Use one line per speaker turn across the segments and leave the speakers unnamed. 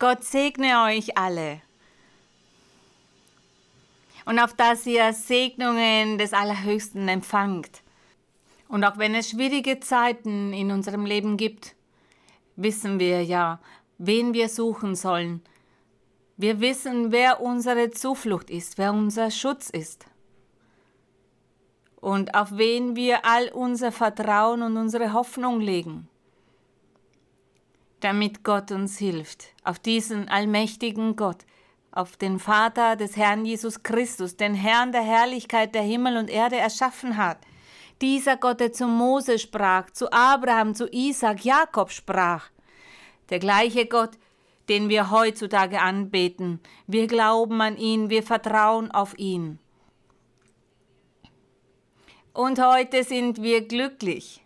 Gott segne euch alle. Und auf dass ihr Segnungen des Allerhöchsten empfangt. Und auch wenn es schwierige Zeiten in unserem Leben gibt, wissen wir ja, wen wir suchen sollen. Wir wissen, wer unsere Zuflucht ist, wer unser Schutz ist. Und auf wen wir all unser Vertrauen und unsere Hoffnung legen damit Gott uns hilft. Auf diesen allmächtigen Gott, auf den Vater des Herrn Jesus Christus, den Herrn der Herrlichkeit, der Himmel und Erde erschaffen hat. Dieser Gott, der zu Mose sprach, zu Abraham, zu Isaac, Jakob sprach. Der gleiche Gott, den wir heutzutage anbeten. Wir glauben an ihn, wir vertrauen auf ihn. Und heute sind wir glücklich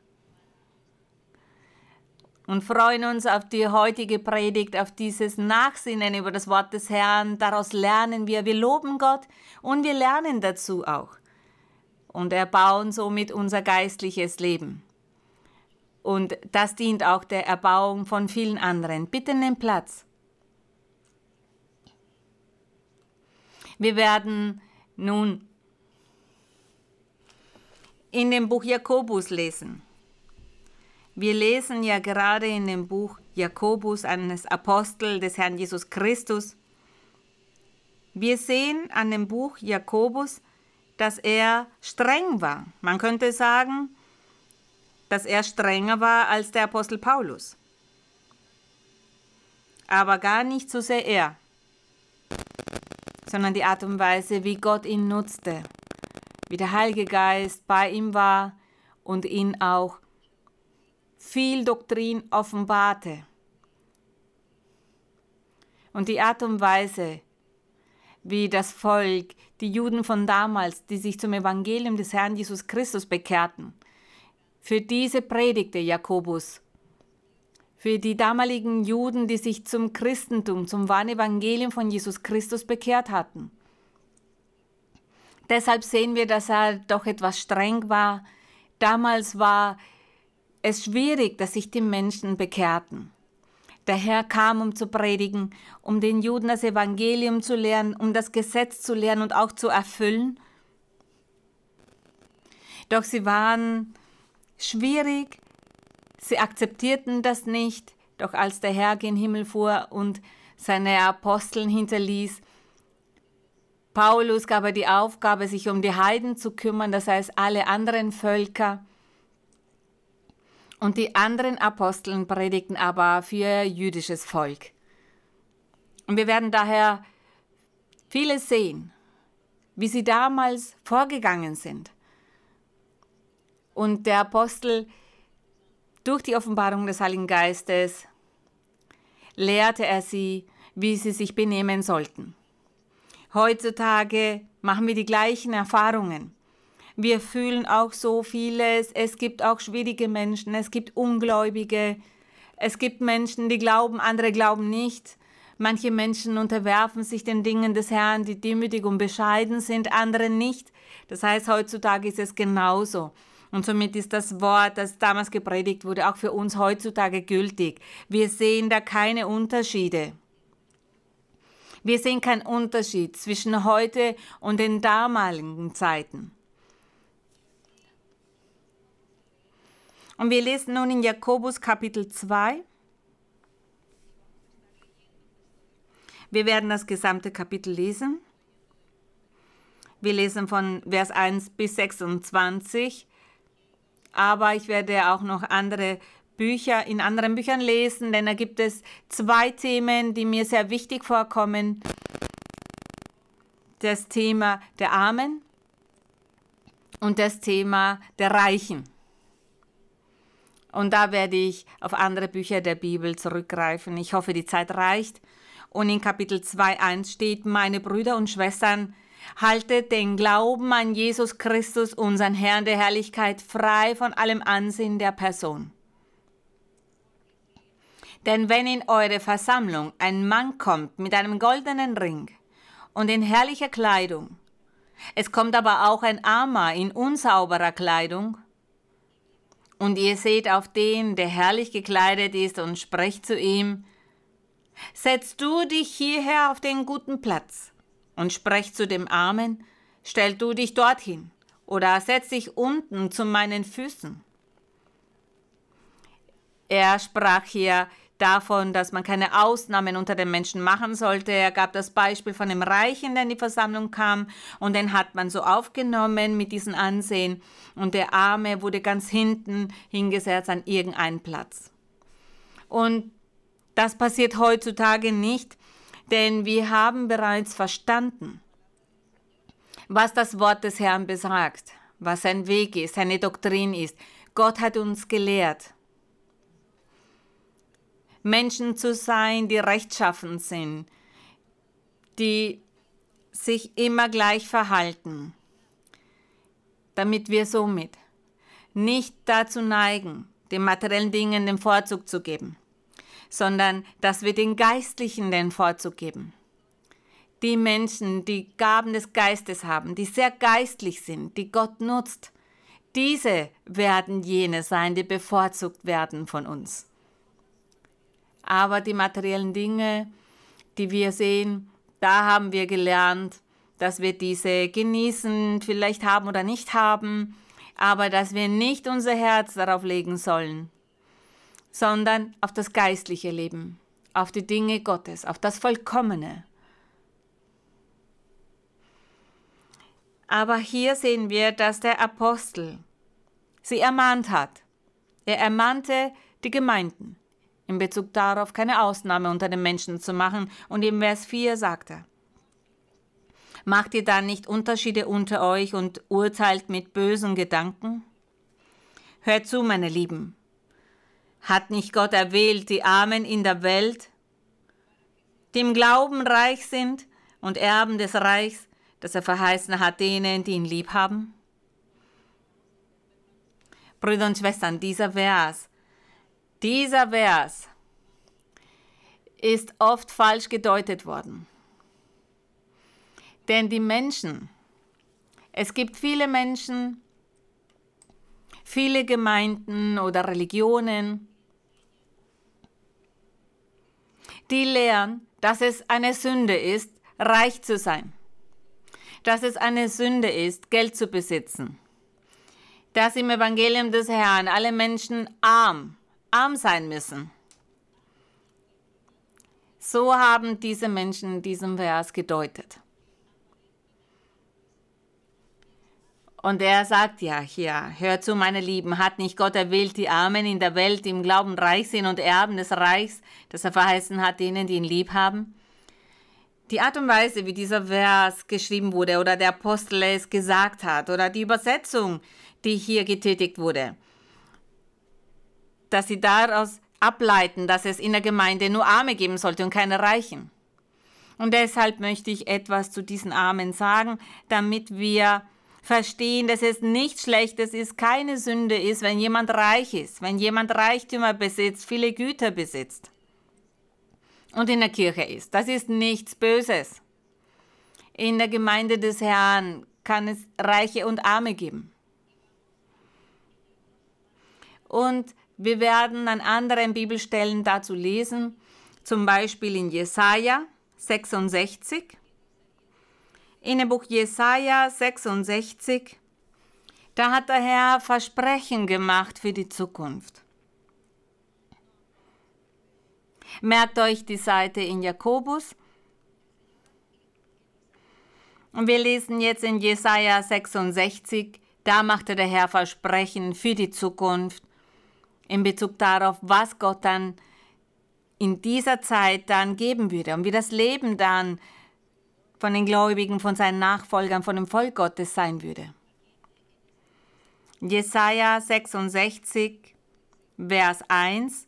und freuen uns auf die heutige Predigt, auf dieses Nachsinnen über das Wort des Herrn. Daraus lernen wir, wir loben Gott und wir lernen dazu auch und erbauen somit unser geistliches Leben. Und das dient auch der Erbauung von vielen anderen. Bitte nimm Platz. Wir werden nun in dem Buch Jakobus lesen. Wir lesen ja gerade in dem Buch Jakobus eines Apostel des Herrn Jesus Christus. Wir sehen an dem Buch Jakobus, dass er streng war. Man könnte sagen, dass er strenger war als der Apostel Paulus. Aber gar nicht so sehr er, sondern die Art und Weise, wie Gott ihn nutzte, wie der Heilige Geist bei ihm war und ihn auch viel Doktrin offenbarte. Und die Art und Weise, wie das Volk, die Juden von damals, die sich zum Evangelium des Herrn Jesus Christus bekehrten, für diese predigte Jakobus. Für die damaligen Juden, die sich zum Christentum, zum wahren Evangelium von Jesus Christus bekehrt hatten. Deshalb sehen wir, dass er doch etwas streng war. Damals war es schwierig, dass sich die Menschen bekehrten. Der Herr kam, um zu predigen, um den Juden das Evangelium zu lehren, um das Gesetz zu lehren und auch zu erfüllen. Doch sie waren schwierig, sie akzeptierten das nicht, doch als der Herr gen Himmel fuhr und seine Aposteln hinterließ, Paulus gab er die Aufgabe, sich um die Heiden zu kümmern, das heißt alle anderen Völker, und die anderen Aposteln predigten aber für jüdisches Volk. Und wir werden daher vieles sehen, wie sie damals vorgegangen sind. Und der Apostel durch die Offenbarung des Heiligen Geistes lehrte er sie, wie sie sich benehmen sollten. Heutzutage machen wir die gleichen Erfahrungen. Wir fühlen auch so vieles. Es gibt auch schwierige Menschen. Es gibt Ungläubige. Es gibt Menschen, die glauben, andere glauben nicht. Manche Menschen unterwerfen sich den Dingen des Herrn, die demütig und bescheiden sind, andere nicht. Das heißt, heutzutage ist es genauso. Und somit ist das Wort, das damals gepredigt wurde, auch für uns heutzutage gültig. Wir sehen da keine Unterschiede. Wir sehen keinen Unterschied zwischen heute und den damaligen Zeiten. Und wir lesen nun in Jakobus Kapitel 2. Wir werden das gesamte Kapitel lesen. Wir lesen von Vers 1 bis 26. Aber ich werde auch noch andere Bücher in anderen Büchern lesen, denn da gibt es zwei Themen, die mir sehr wichtig vorkommen. Das Thema der Armen und das Thema der Reichen. Und da werde ich auf andere Bücher der Bibel zurückgreifen. Ich hoffe, die Zeit reicht. Und in Kapitel 2.1 steht, meine Brüder und Schwestern, haltet den Glauben an Jesus Christus, unseren Herrn der Herrlichkeit, frei von allem Ansehen der Person. Denn wenn in eure Versammlung ein Mann kommt mit einem goldenen Ring und in herrlicher Kleidung, es kommt aber auch ein Armer in unsauberer Kleidung, und ihr seht auf den, der herrlich gekleidet ist, und sprecht zu ihm, Setz du dich hierher auf den guten Platz und sprech zu dem Armen, stell du dich dorthin oder setz dich unten zu meinen Füßen. Er sprach hier davon, dass man keine Ausnahmen unter den Menschen machen sollte. Er gab das Beispiel von dem Reichen, der in die Versammlung kam und den hat man so aufgenommen mit diesem Ansehen und der Arme wurde ganz hinten hingesetzt an irgendeinen Platz. Und das passiert heutzutage nicht, denn wir haben bereits verstanden, was das Wort des Herrn besagt, was sein Weg ist, seine Doktrin ist. Gott hat uns gelehrt, Menschen zu sein, die rechtschaffen sind, die sich immer gleich verhalten, damit wir somit nicht dazu neigen, den materiellen Dingen den Vorzug zu geben, sondern dass wir den Geistlichen den Vorzug geben. Die Menschen, die Gaben des Geistes haben, die sehr geistlich sind, die Gott nutzt, diese werden jene sein, die bevorzugt werden von uns. Aber die materiellen Dinge, die wir sehen, da haben wir gelernt, dass wir diese genießen, vielleicht haben oder nicht haben, aber dass wir nicht unser Herz darauf legen sollen, sondern auf das geistliche Leben, auf die Dinge Gottes, auf das Vollkommene. Aber hier sehen wir, dass der Apostel sie ermahnt hat. Er ermahnte die Gemeinden in Bezug darauf, keine Ausnahme unter den Menschen zu machen. Und im Vers 4 sagt er, Macht ihr dann nicht Unterschiede unter euch und urteilt mit bösen Gedanken? Hört zu, meine Lieben. Hat nicht Gott erwählt die Armen in der Welt, die im Glauben reich sind und Erben des Reichs, das er verheißen hat denen, die ihn lieb haben? Brüder und Schwestern, dieser Vers dieser Vers ist oft falsch gedeutet worden. Denn die Menschen, es gibt viele Menschen, viele Gemeinden oder Religionen, die lehren, dass es eine Sünde ist, reich zu sein, dass es eine Sünde ist, Geld zu besitzen, dass im Evangelium des Herrn alle Menschen arm arm sein müssen. So haben diese Menschen diesen Vers gedeutet. Und er sagt ja hier, hört zu, meine Lieben, hat nicht Gott erwählt, die Armen in der Welt, die im Glauben reich sind und Erben des Reichs, das er verheißen hat, denen, die ihn lieb haben? Die Art und Weise, wie dieser Vers geschrieben wurde oder der Apostel es gesagt hat oder die Übersetzung, die hier getätigt wurde, dass sie daraus ableiten, dass es in der Gemeinde nur Arme geben sollte und keine Reichen. Und deshalb möchte ich etwas zu diesen Armen sagen, damit wir verstehen, dass es nichts Schlechtes ist, keine Sünde ist, wenn jemand reich ist, wenn jemand Reichtümer besitzt, viele Güter besitzt und in der Kirche ist. Das ist nichts Böses. In der Gemeinde des Herrn kann es Reiche und Arme geben. Und wir werden an anderen Bibelstellen dazu lesen, zum Beispiel in Jesaja 66. In dem Buch Jesaja 66, da hat der Herr Versprechen gemacht für die Zukunft. Merkt euch die Seite in Jakobus. Und wir lesen jetzt in Jesaja 66, da machte der Herr Versprechen für die Zukunft in Bezug darauf, was Gott dann in dieser Zeit dann geben würde und wie das Leben dann von den Gläubigen, von seinen Nachfolgern, von dem Volk Gottes sein würde. Jesaja 66, Vers 1.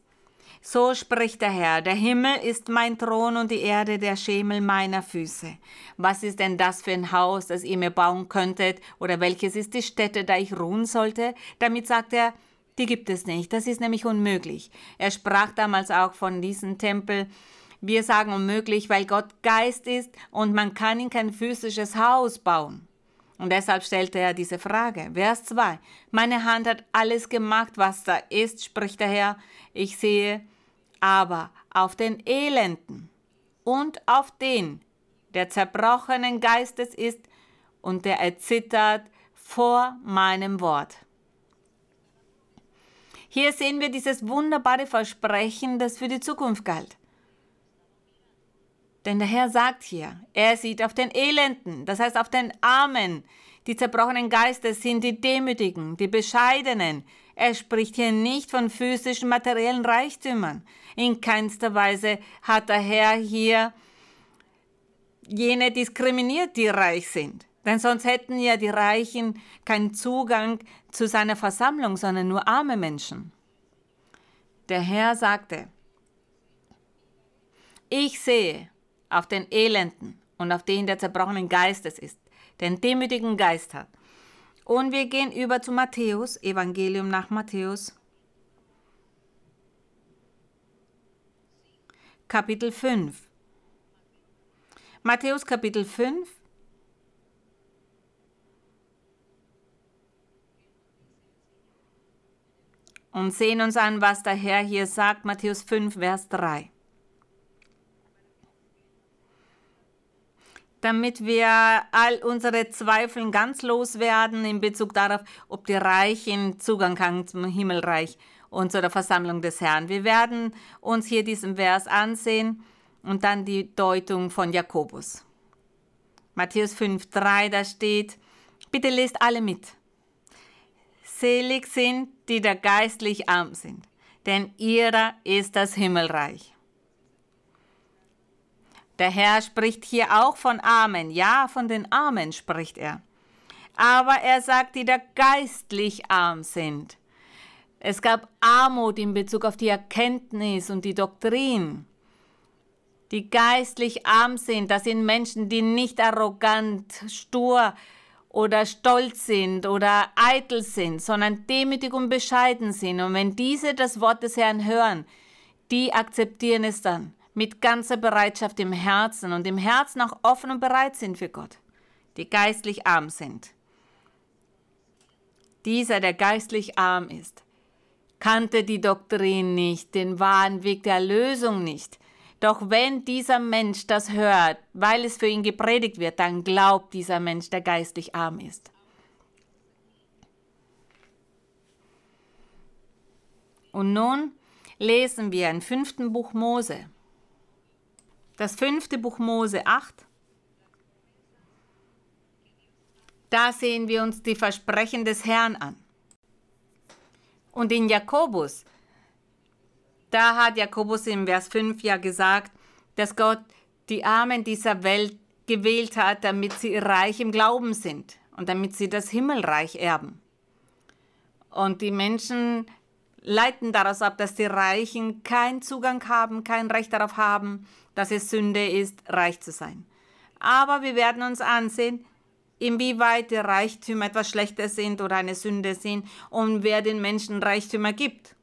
So spricht der Herr, der Himmel ist mein Thron und die Erde der Schemel meiner Füße. Was ist denn das für ein Haus, das ihr mir bauen könntet? Oder welches ist die Stätte, da ich ruhen sollte? Damit sagt er, die gibt es nicht. Das ist nämlich unmöglich. Er sprach damals auch von diesem Tempel. Wir sagen unmöglich, weil Gott Geist ist und man kann in kein physisches Haus bauen. Und deshalb stellte er diese Frage. Vers 2. Meine Hand hat alles gemacht, was da ist, spricht der Herr. Ich sehe aber auf den Elenden und auf den, der zerbrochenen Geistes ist und der erzittert vor meinem Wort. Hier sehen wir dieses wunderbare Versprechen, das für die Zukunft galt. Denn der Herr sagt hier, er sieht auf den Elenden, das heißt auf den Armen, die zerbrochenen Geistes sind die Demütigen, die Bescheidenen. Er spricht hier nicht von physischen, materiellen Reichtümern. In keinster Weise hat der Herr hier jene diskriminiert, die reich sind. Denn sonst hätten ja die Reichen keinen Zugang zu seiner Versammlung, sondern nur arme Menschen. Der Herr sagte, ich sehe auf den Elenden und auf den, der zerbrochenen Geistes ist, den demütigen Geist hat. Und wir gehen über zu Matthäus, Evangelium nach Matthäus, Kapitel 5. Matthäus Kapitel 5. Und sehen uns an, was der Herr hier sagt, Matthäus 5, Vers 3. damit wir all unsere Zweifel ganz loswerden in Bezug darauf, ob die Reichen Zugang haben zum Himmelreich und zu der Versammlung des Herrn. Wir werden uns hier diesen Vers ansehen und dann die Deutung von Jakobus. Matthäus 5,3, da steht, bitte lest alle mit. Selig sind, die da geistlich arm sind, denn ihrer ist das Himmelreich. Der Herr spricht hier auch von Armen. Ja, von den Armen spricht er. Aber er sagt, die da geistlich arm sind. Es gab Armut in Bezug auf die Erkenntnis und die Doktrin. Die geistlich arm sind, das sind Menschen, die nicht arrogant, stur oder stolz sind oder eitel sind, sondern demütig und bescheiden sind. Und wenn diese das Wort des Herrn hören, die akzeptieren es dann mit ganzer Bereitschaft im Herzen und im Herzen auch offen und bereit sind für Gott, die geistlich arm sind. Dieser, der geistlich arm ist, kannte die Doktrin nicht, den wahren Weg der Erlösung nicht. Doch wenn dieser Mensch das hört, weil es für ihn gepredigt wird, dann glaubt dieser Mensch, der geistlich arm ist. Und nun lesen wir im fünften Buch Mose, das fünfte Buch Mose 8. Da sehen wir uns die Versprechen des Herrn an. Und in Jakobus, da hat Jakobus im Vers 5 ja gesagt, dass Gott die Armen dieser Welt gewählt hat, damit sie reich im Glauben sind und damit sie das Himmelreich erben. Und die Menschen leiten daraus ab, dass die Reichen keinen Zugang haben, kein Recht darauf haben, dass es Sünde ist, reich zu sein. Aber wir werden uns ansehen, inwieweit die Reichtümer etwas Schlechtes sind oder eine Sünde sind und wer den Menschen Reichtümer gibt.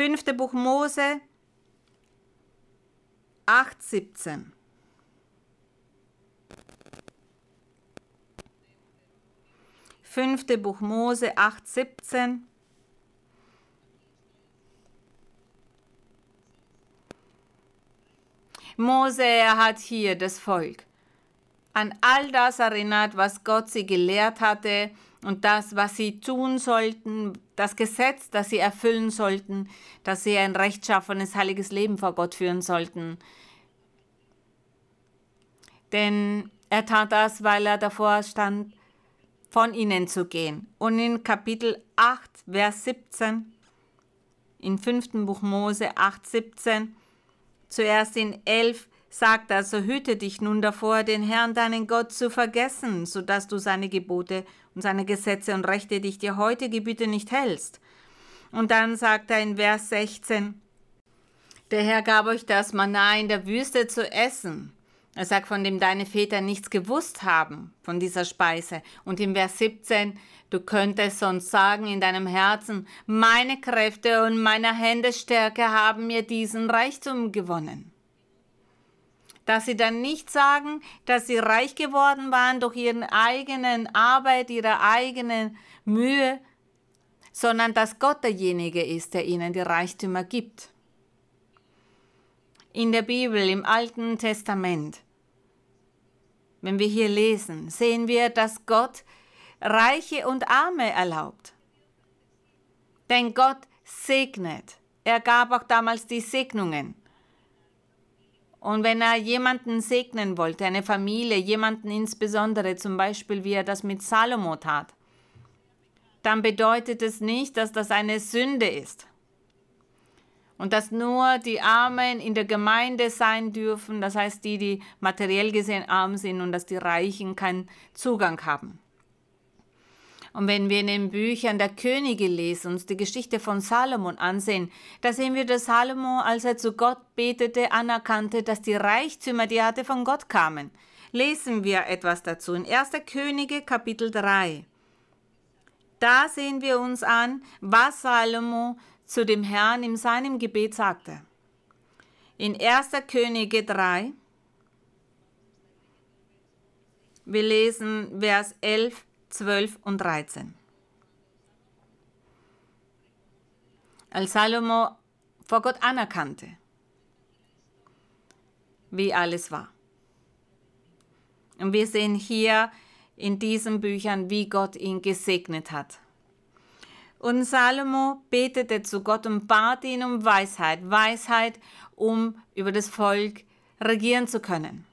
Fünfte Buch Mose 8,17. Fünfte Buch Mose 8,17. Mose, hat hier das Volk an all das erinnert, was Gott sie gelehrt hatte und das, was sie tun sollten, das Gesetz, das sie erfüllen sollten, dass sie ein rechtschaffenes, heiliges Leben vor Gott führen sollten. Denn er tat das, weil er davor stand, von ihnen zu gehen. Und in Kapitel 8, Vers 17, im fünften Buch Mose 8, 17, Zuerst in 11 sagt er, so hüte dich nun davor, den Herrn deinen Gott zu vergessen, so dass du seine Gebote und seine Gesetze und Rechte, die ich dir heute gebiete, nicht hältst. Und dann sagt er in Vers 16, der Herr gab euch das Manna in der Wüste zu essen. Er sagt, von dem deine Väter nichts gewusst haben, von dieser Speise. Und in Vers 17, Du könntest sonst sagen in deinem Herzen, meine Kräfte und meine Hände Stärke haben mir diesen Reichtum gewonnen. Dass sie dann nicht sagen, dass sie reich geworden waren durch ihre eigenen Arbeit, ihre eigene Mühe, sondern dass Gott derjenige ist, der ihnen die Reichtümer gibt. in der Bibel, im Alten Testament, wenn wir hier lesen, sehen wir, dass Gott Reiche und Arme erlaubt. Denn Gott segnet. Er gab auch damals die Segnungen. Und wenn er jemanden segnen wollte, eine Familie, jemanden insbesondere, zum Beispiel wie er das mit Salomo tat, dann bedeutet es nicht, dass das eine Sünde ist. Und dass nur die Armen in der Gemeinde sein dürfen, das heißt die, die materiell gesehen arm sind und dass die Reichen keinen Zugang haben. Und wenn wir in den Büchern der Könige lesen, uns die Geschichte von Salomon ansehen, da sehen wir, dass Salomo, als er zu Gott betete, anerkannte, dass die Reichtümer, die er hatte, von Gott kamen. Lesen wir etwas dazu in 1. Könige Kapitel 3. Da sehen wir uns an, was Salomo zu dem Herrn in seinem Gebet sagte. In 1. Könige 3, wir lesen Vers 11 12 und 13. Als Salomo vor Gott anerkannte, wie alles war. Und wir sehen hier in diesen Büchern, wie Gott ihn gesegnet hat. Und Salomo betete zu Gott und bat ihn um Weisheit, Weisheit, um über das Volk regieren zu können.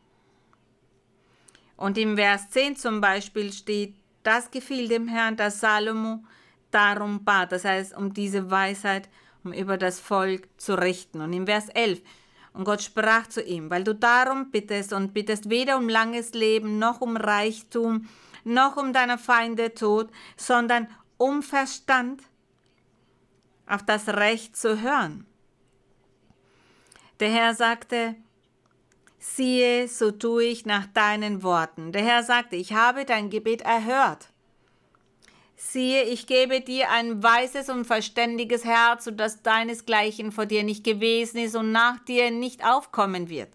Und im Vers 10 zum Beispiel steht, das gefiel dem Herrn, dass Salomo darum bat, das heißt um diese Weisheit, um über das Volk zu richten. Und im Vers 11, und Gott sprach zu ihm, weil du darum bittest und bittest weder um langes Leben, noch um Reichtum, noch um deiner Feinde Tod, sondern um Verstand, auf das Recht zu hören. Der Herr sagte, siehe, so tue ich nach deinen Worten. Der Herr sagte, ich habe dein Gebet erhört. Siehe, ich gebe dir ein weises und verständiges Herz, so dass deinesgleichen vor dir nicht gewesen ist und nach dir nicht aufkommen wird.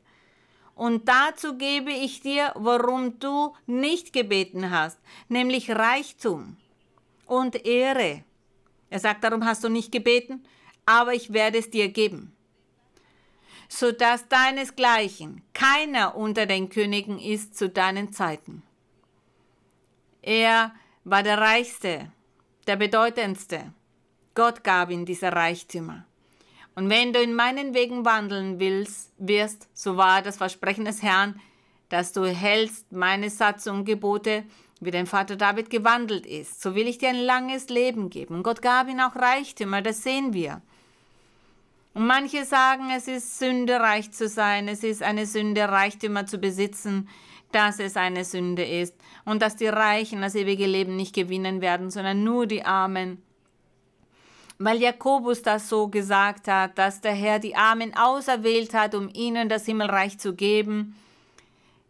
Und dazu gebe ich dir, worum du nicht gebeten hast, nämlich Reichtum und Ehre. Er sagt, darum hast du nicht gebeten, aber ich werde es dir geben so dass deinesgleichen keiner unter den Königen ist zu deinen Zeiten. Er war der Reichste, der Bedeutendste. Gott gab ihm diese Reichtümer. Und wenn du in meinen Wegen wandeln willst, wirst, so war das Versprechen des Herrn, dass du hältst meine Satz und Gebote, wie dein Vater David gewandelt ist, so will ich dir ein langes Leben geben. Gott gab ihm auch Reichtümer, das sehen wir. Und manche sagen, es ist Sünde, reich zu sein, es ist eine Sünde, Reichtümer zu besitzen, dass es eine Sünde ist und dass die Reichen das ewige Leben nicht gewinnen werden, sondern nur die Armen. Weil Jakobus das so gesagt hat, dass der Herr die Armen auserwählt hat, um ihnen das Himmelreich zu geben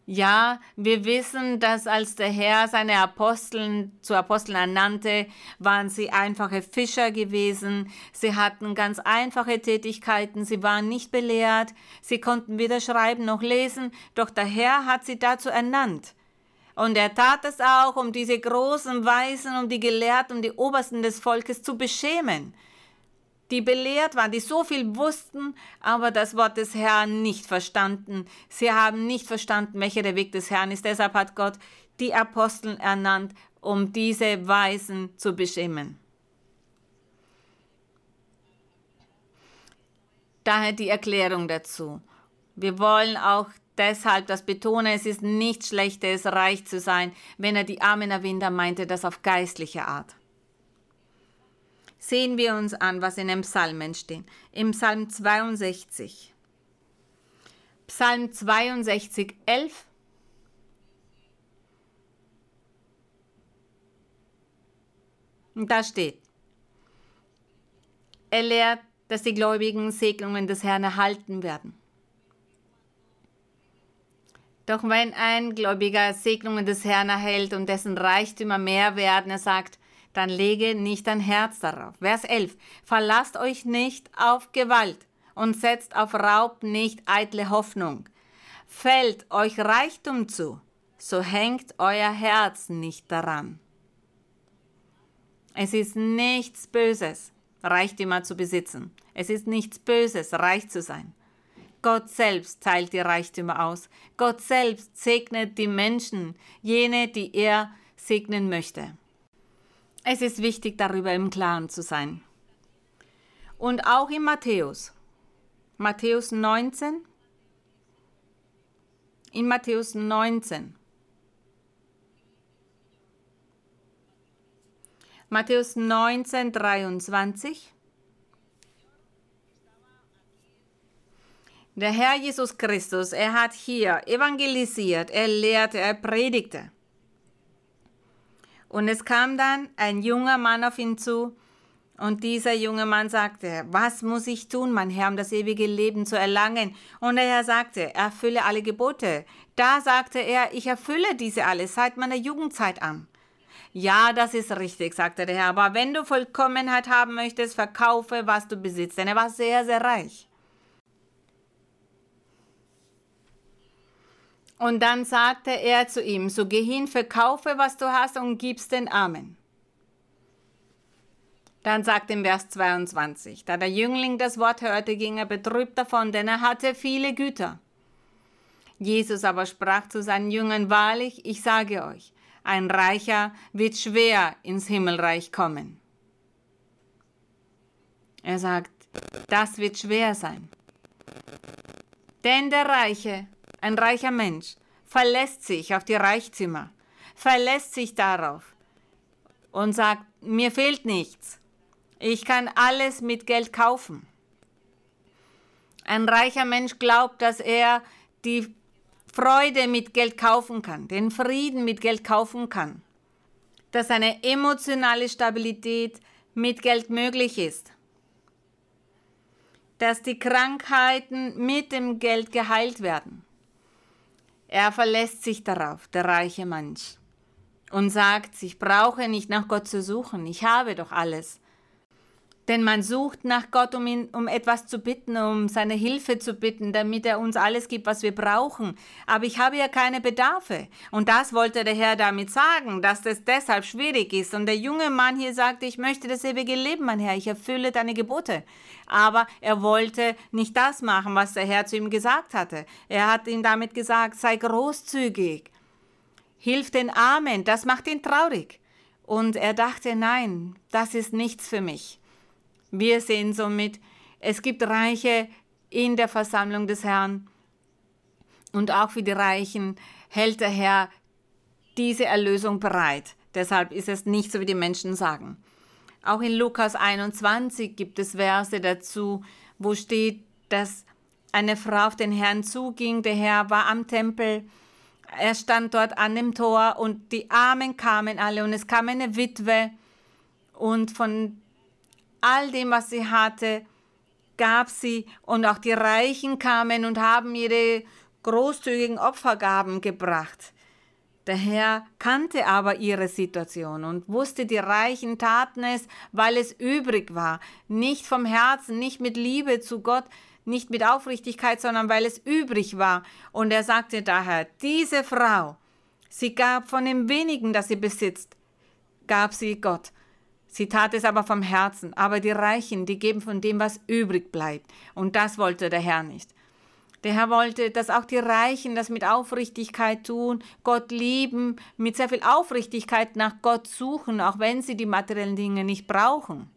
ja, wir wissen, dass als der Herr seine Aposteln zu Aposteln ernannte, waren sie einfache Fischer gewesen. Sie hatten ganz einfache Tätigkeiten. Sie waren nicht belehrt. Sie konnten weder schreiben noch lesen. Doch der Herr hat sie dazu ernannt. Und er tat es auch, um diese großen Weisen, um die Gelehrten, um die Obersten des Volkes zu beschämen die belehrt waren, die so viel wussten, aber das Wort des Herrn nicht verstanden. Sie haben nicht verstanden, welcher der Weg des Herrn ist. Deshalb hat Gott die Aposteln ernannt, um diese Weisen zu beschämen. Daher die Erklärung dazu. Wir wollen auch deshalb das betonen, es ist nichts Schlechtes, reich zu sein, wenn er die Armen dann meinte das auf geistliche Art sehen wir uns an, was in den Psalmen steht. Im Psalm 62. Psalm 62, 11. Und da steht, er lehrt, dass die Gläubigen Segnungen des Herrn erhalten werden. Doch wenn ein Gläubiger Segnungen des Herrn erhält und dessen Reichtümer mehr werden, er sagt, dann lege nicht dein Herz darauf. Vers 11. Verlasst euch nicht auf Gewalt und setzt auf Raub nicht eitle Hoffnung. Fällt euch Reichtum zu, so hängt euer Herz nicht daran. Es ist nichts Böses, Reichtümer zu besitzen. Es ist nichts Böses, reich zu sein. Gott selbst teilt die Reichtümer aus. Gott selbst segnet die Menschen, jene, die er segnen möchte. Es ist wichtig, darüber im Klaren zu sein. Und auch in Matthäus. Matthäus 19. In Matthäus 19. Matthäus 19, 23. Der Herr Jesus Christus, er hat hier evangelisiert, er lehrte, er predigte. Und es kam dann ein junger Mann auf ihn zu und dieser junge Mann sagte, was muss ich tun, mein Herr, um das ewige Leben zu erlangen? Und der Herr sagte, erfülle alle Gebote. Da sagte er, ich erfülle diese alle seit meiner Jugendzeit an. Ja, das ist richtig, sagte der Herr, aber wenn du Vollkommenheit haben möchtest, verkaufe, was du besitzt. Denn er war sehr, sehr reich. Und dann sagte er zu ihm, so geh hin, verkaufe, was du hast und gib's den Armen. Dann sagt im Vers 22, da der Jüngling das Wort hörte, ging er betrübt davon, denn er hatte viele Güter. Jesus aber sprach zu seinen Jüngern, wahrlich, ich sage euch, ein Reicher wird schwer ins Himmelreich kommen. Er sagt, das wird schwer sein. Denn der Reiche, ein reicher Mensch, verlässt sich auf die Reichtümer, verlässt sich darauf und sagt, mir fehlt nichts. Ich kann alles mit Geld kaufen. Ein reicher Mensch glaubt, dass er die Freude mit Geld kaufen kann, den Frieden mit Geld kaufen kann, dass eine emotionale Stabilität mit Geld möglich ist, dass die Krankheiten mit dem Geld geheilt werden. Er verlässt sich darauf, der reiche Mensch, und sagt, ich brauche nicht nach Gott zu suchen, ich habe doch alles. Denn man sucht nach Gott, um ihn um etwas zu bitten, um seine Hilfe zu bitten, damit er uns alles gibt, was wir brauchen. Aber ich habe ja keine Bedarfe. Und das wollte der Herr damit sagen, dass das deshalb schwierig ist. Und der junge Mann hier sagte, ich möchte das ewige Leben, mein Herr, ich erfülle deine Gebote. Aber er wollte nicht das machen, was der Herr zu ihm gesagt hatte. Er hat ihm damit gesagt, sei großzügig, hilf den Armen, das macht ihn traurig. Und er dachte, nein, das ist nichts für mich. Wir sehen somit, es gibt Reiche in der Versammlung des Herrn und auch für die Reichen hält der Herr diese Erlösung bereit. Deshalb ist es nicht so, wie die Menschen sagen. Auch in Lukas 21 gibt es Verse dazu, wo steht, dass eine Frau auf den Herrn zuging. Der Herr war am Tempel. Er stand dort an dem Tor und die Armen kamen alle und es kam eine Witwe und von all dem, was sie hatte, gab sie und auch die Reichen kamen und haben ihre großzügigen Opfergaben gebracht. Der Herr kannte aber ihre Situation und wusste, die Reichen taten es, weil es übrig war, nicht vom Herzen, nicht mit Liebe zu Gott, nicht mit Aufrichtigkeit, sondern weil es übrig war. Und er sagte daher, diese Frau, sie gab von dem wenigen, das sie besitzt, gab sie Gott. Sie tat es aber vom Herzen, aber die Reichen, die geben von dem, was übrig bleibt. Und das wollte der Herr nicht. Der Herr wollte, dass auch die Reichen das mit Aufrichtigkeit tun, Gott lieben, mit sehr viel Aufrichtigkeit nach Gott suchen, auch wenn sie die materiellen Dinge nicht brauchen.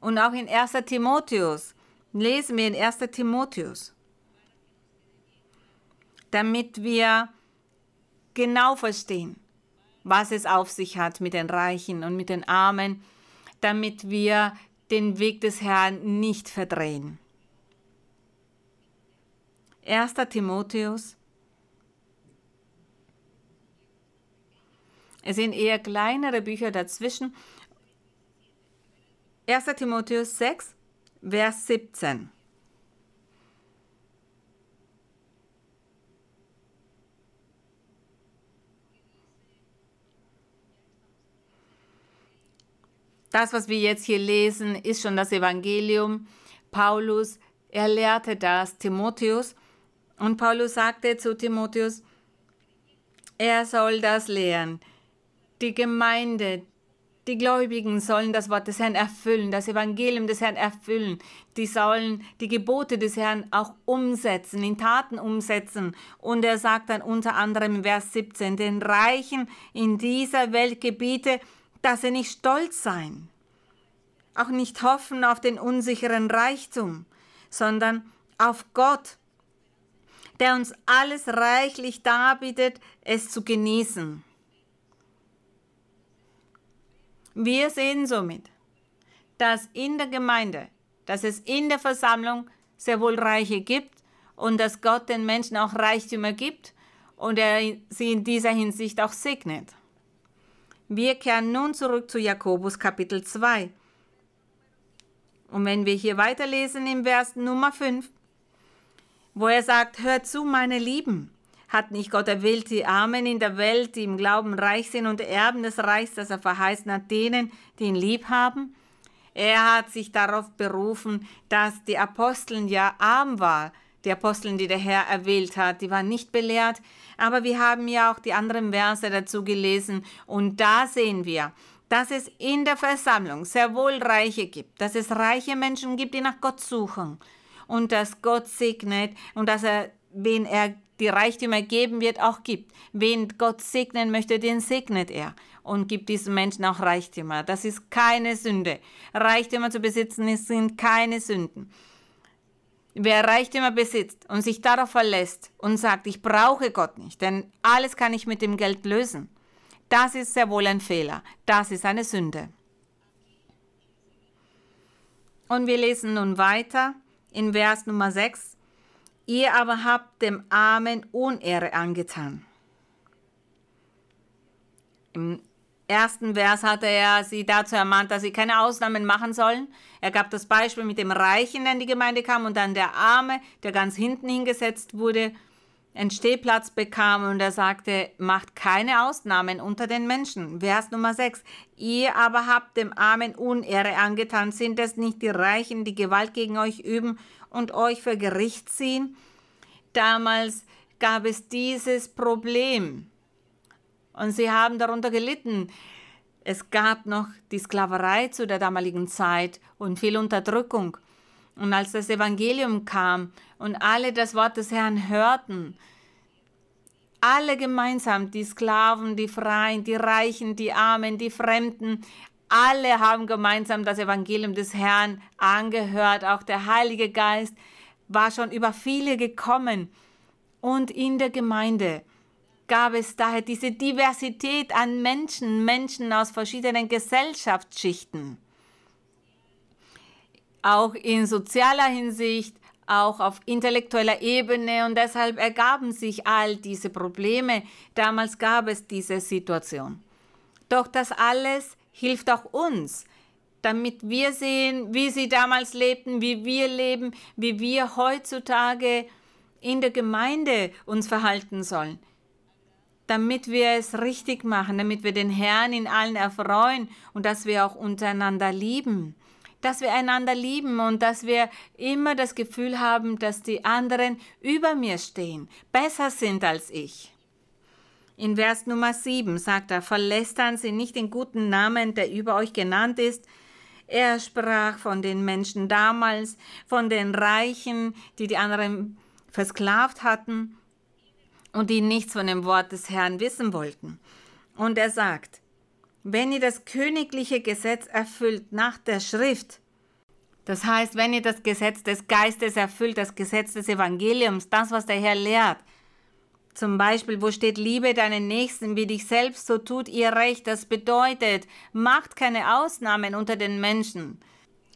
Und auch in 1. Timotheus, lesen wir in 1. Timotheus, damit wir genau verstehen, was es auf sich hat mit den Reichen und mit den Armen, damit wir den Weg des Herrn nicht verdrehen. 1. Timotheus. Es sind eher kleinere Bücher dazwischen. 1. Timotheus 6, Vers 17. Das, was wir jetzt hier lesen, ist schon das Evangelium. Paulus, er lehrte das Timotheus und Paulus sagte zu Timotheus, er soll das lehren. Die Gemeinde, Die Gläubigen sollen das Wort des Herrn erfüllen, das Evangelium des Herrn erfüllen. Die sollen die Gebote des Herrn auch umsetzen, in Taten umsetzen. Und er sagt dann unter anderem im Vers 17, den Reichen in dieser Welt gebiete, dass sie nicht stolz seien, auch nicht hoffen auf den unsicheren Reichtum, sondern auf Gott, der uns alles reichlich darbietet, es zu genießen. Wir sehen somit, dass in der Gemeinde, dass es in der Versammlung sehr wohl Reiche gibt und dass Gott den Menschen auch Reichtümer gibt und er sie in dieser Hinsicht auch segnet. Wir kehren nun zurück zu Jakobus Kapitel 2. Und wenn wir hier weiterlesen im Vers Nummer 5, wo er sagt, hört zu, meine Lieben, hat nicht Gott erwählt die Armen in der Welt, die im Glauben reich sind und Erben des Reichs, das er verheißen hat, denen, die ihn lieb haben? Er hat sich darauf berufen, dass die Aposteln ja arm waren, die Aposteln, die der Herr erwählt hat, die waren nicht belehrt, aber wir haben ja auch die anderen Verse dazu gelesen und da sehen wir, dass es in der Versammlung sehr wohl Reiche gibt, dass es reiche Menschen gibt, die nach Gott suchen und dass Gott segnet und dass er, wen er die Reichtümer geben wird, auch gibt. Wen Gott segnen möchte, den segnet er und gibt diesen Menschen auch Reichtümer. Das ist keine Sünde. Reichtümer zu besitzen sind keine Sünden. Wer Reichtümer besitzt und sich darauf verlässt und sagt, ich brauche Gott nicht, denn alles kann ich mit dem Geld lösen, das ist sehr wohl ein Fehler. Das ist eine Sünde. Und wir lesen nun weiter in Vers Nummer 6. Ihr aber habt dem Armen Unehre angetan. Im ersten Vers hatte er sie dazu ermahnt, dass sie keine Ausnahmen machen sollen. Er gab das Beispiel mit dem Reichen, der in die Gemeinde kam, und dann der Arme, der ganz hinten hingesetzt wurde, einen Stehplatz bekam und er sagte, macht keine Ausnahmen unter den Menschen. Vers Nummer 6. Ihr aber habt dem Armen Unehre angetan. Sind es nicht die Reichen, die Gewalt gegen euch üben und euch für Gericht ziehen. Damals gab es dieses Problem und sie haben darunter gelitten. Es gab noch die Sklaverei zu der damaligen Zeit und viel Unterdrückung. Und als das Evangelium kam und alle das Wort des Herrn hörten, alle gemeinsam, die Sklaven, die Freien, die Reichen, die Armen, die Fremden, alle haben gemeinsam das Evangelium des Herrn angehört. Auch der Heilige Geist war schon über viele gekommen. Und in der Gemeinde gab es daher diese Diversität an Menschen, Menschen aus verschiedenen Gesellschaftsschichten. Auch in sozialer Hinsicht, auch auf intellektueller Ebene und deshalb ergaben sich all diese Probleme. Damals gab es diese Situation. Doch das alles hilft auch uns, damit wir sehen, wie sie damals lebten, wie wir leben, wie wir heutzutage in der Gemeinde uns verhalten sollen, damit wir es richtig machen, damit wir den Herrn in allen erfreuen und dass wir auch untereinander lieben, dass wir einander lieben und dass wir immer das Gefühl haben, dass die anderen über mir stehen, besser sind als ich. In Vers Nummer 7 sagt er, verlästern Sie nicht den guten Namen, der über euch genannt ist. Er sprach von den Menschen damals, von den Reichen, die die anderen versklavt hatten und die nichts von dem Wort des Herrn wissen wollten. Und er sagt, wenn ihr das königliche Gesetz erfüllt nach der Schrift, das heißt, wenn ihr das Gesetz des Geistes erfüllt, das Gesetz des Evangeliums, das, was der Herr lehrt, zum Beispiel, wo steht, liebe deinen Nächsten wie dich selbst, so tut ihr recht. Das bedeutet, macht keine Ausnahmen unter den Menschen.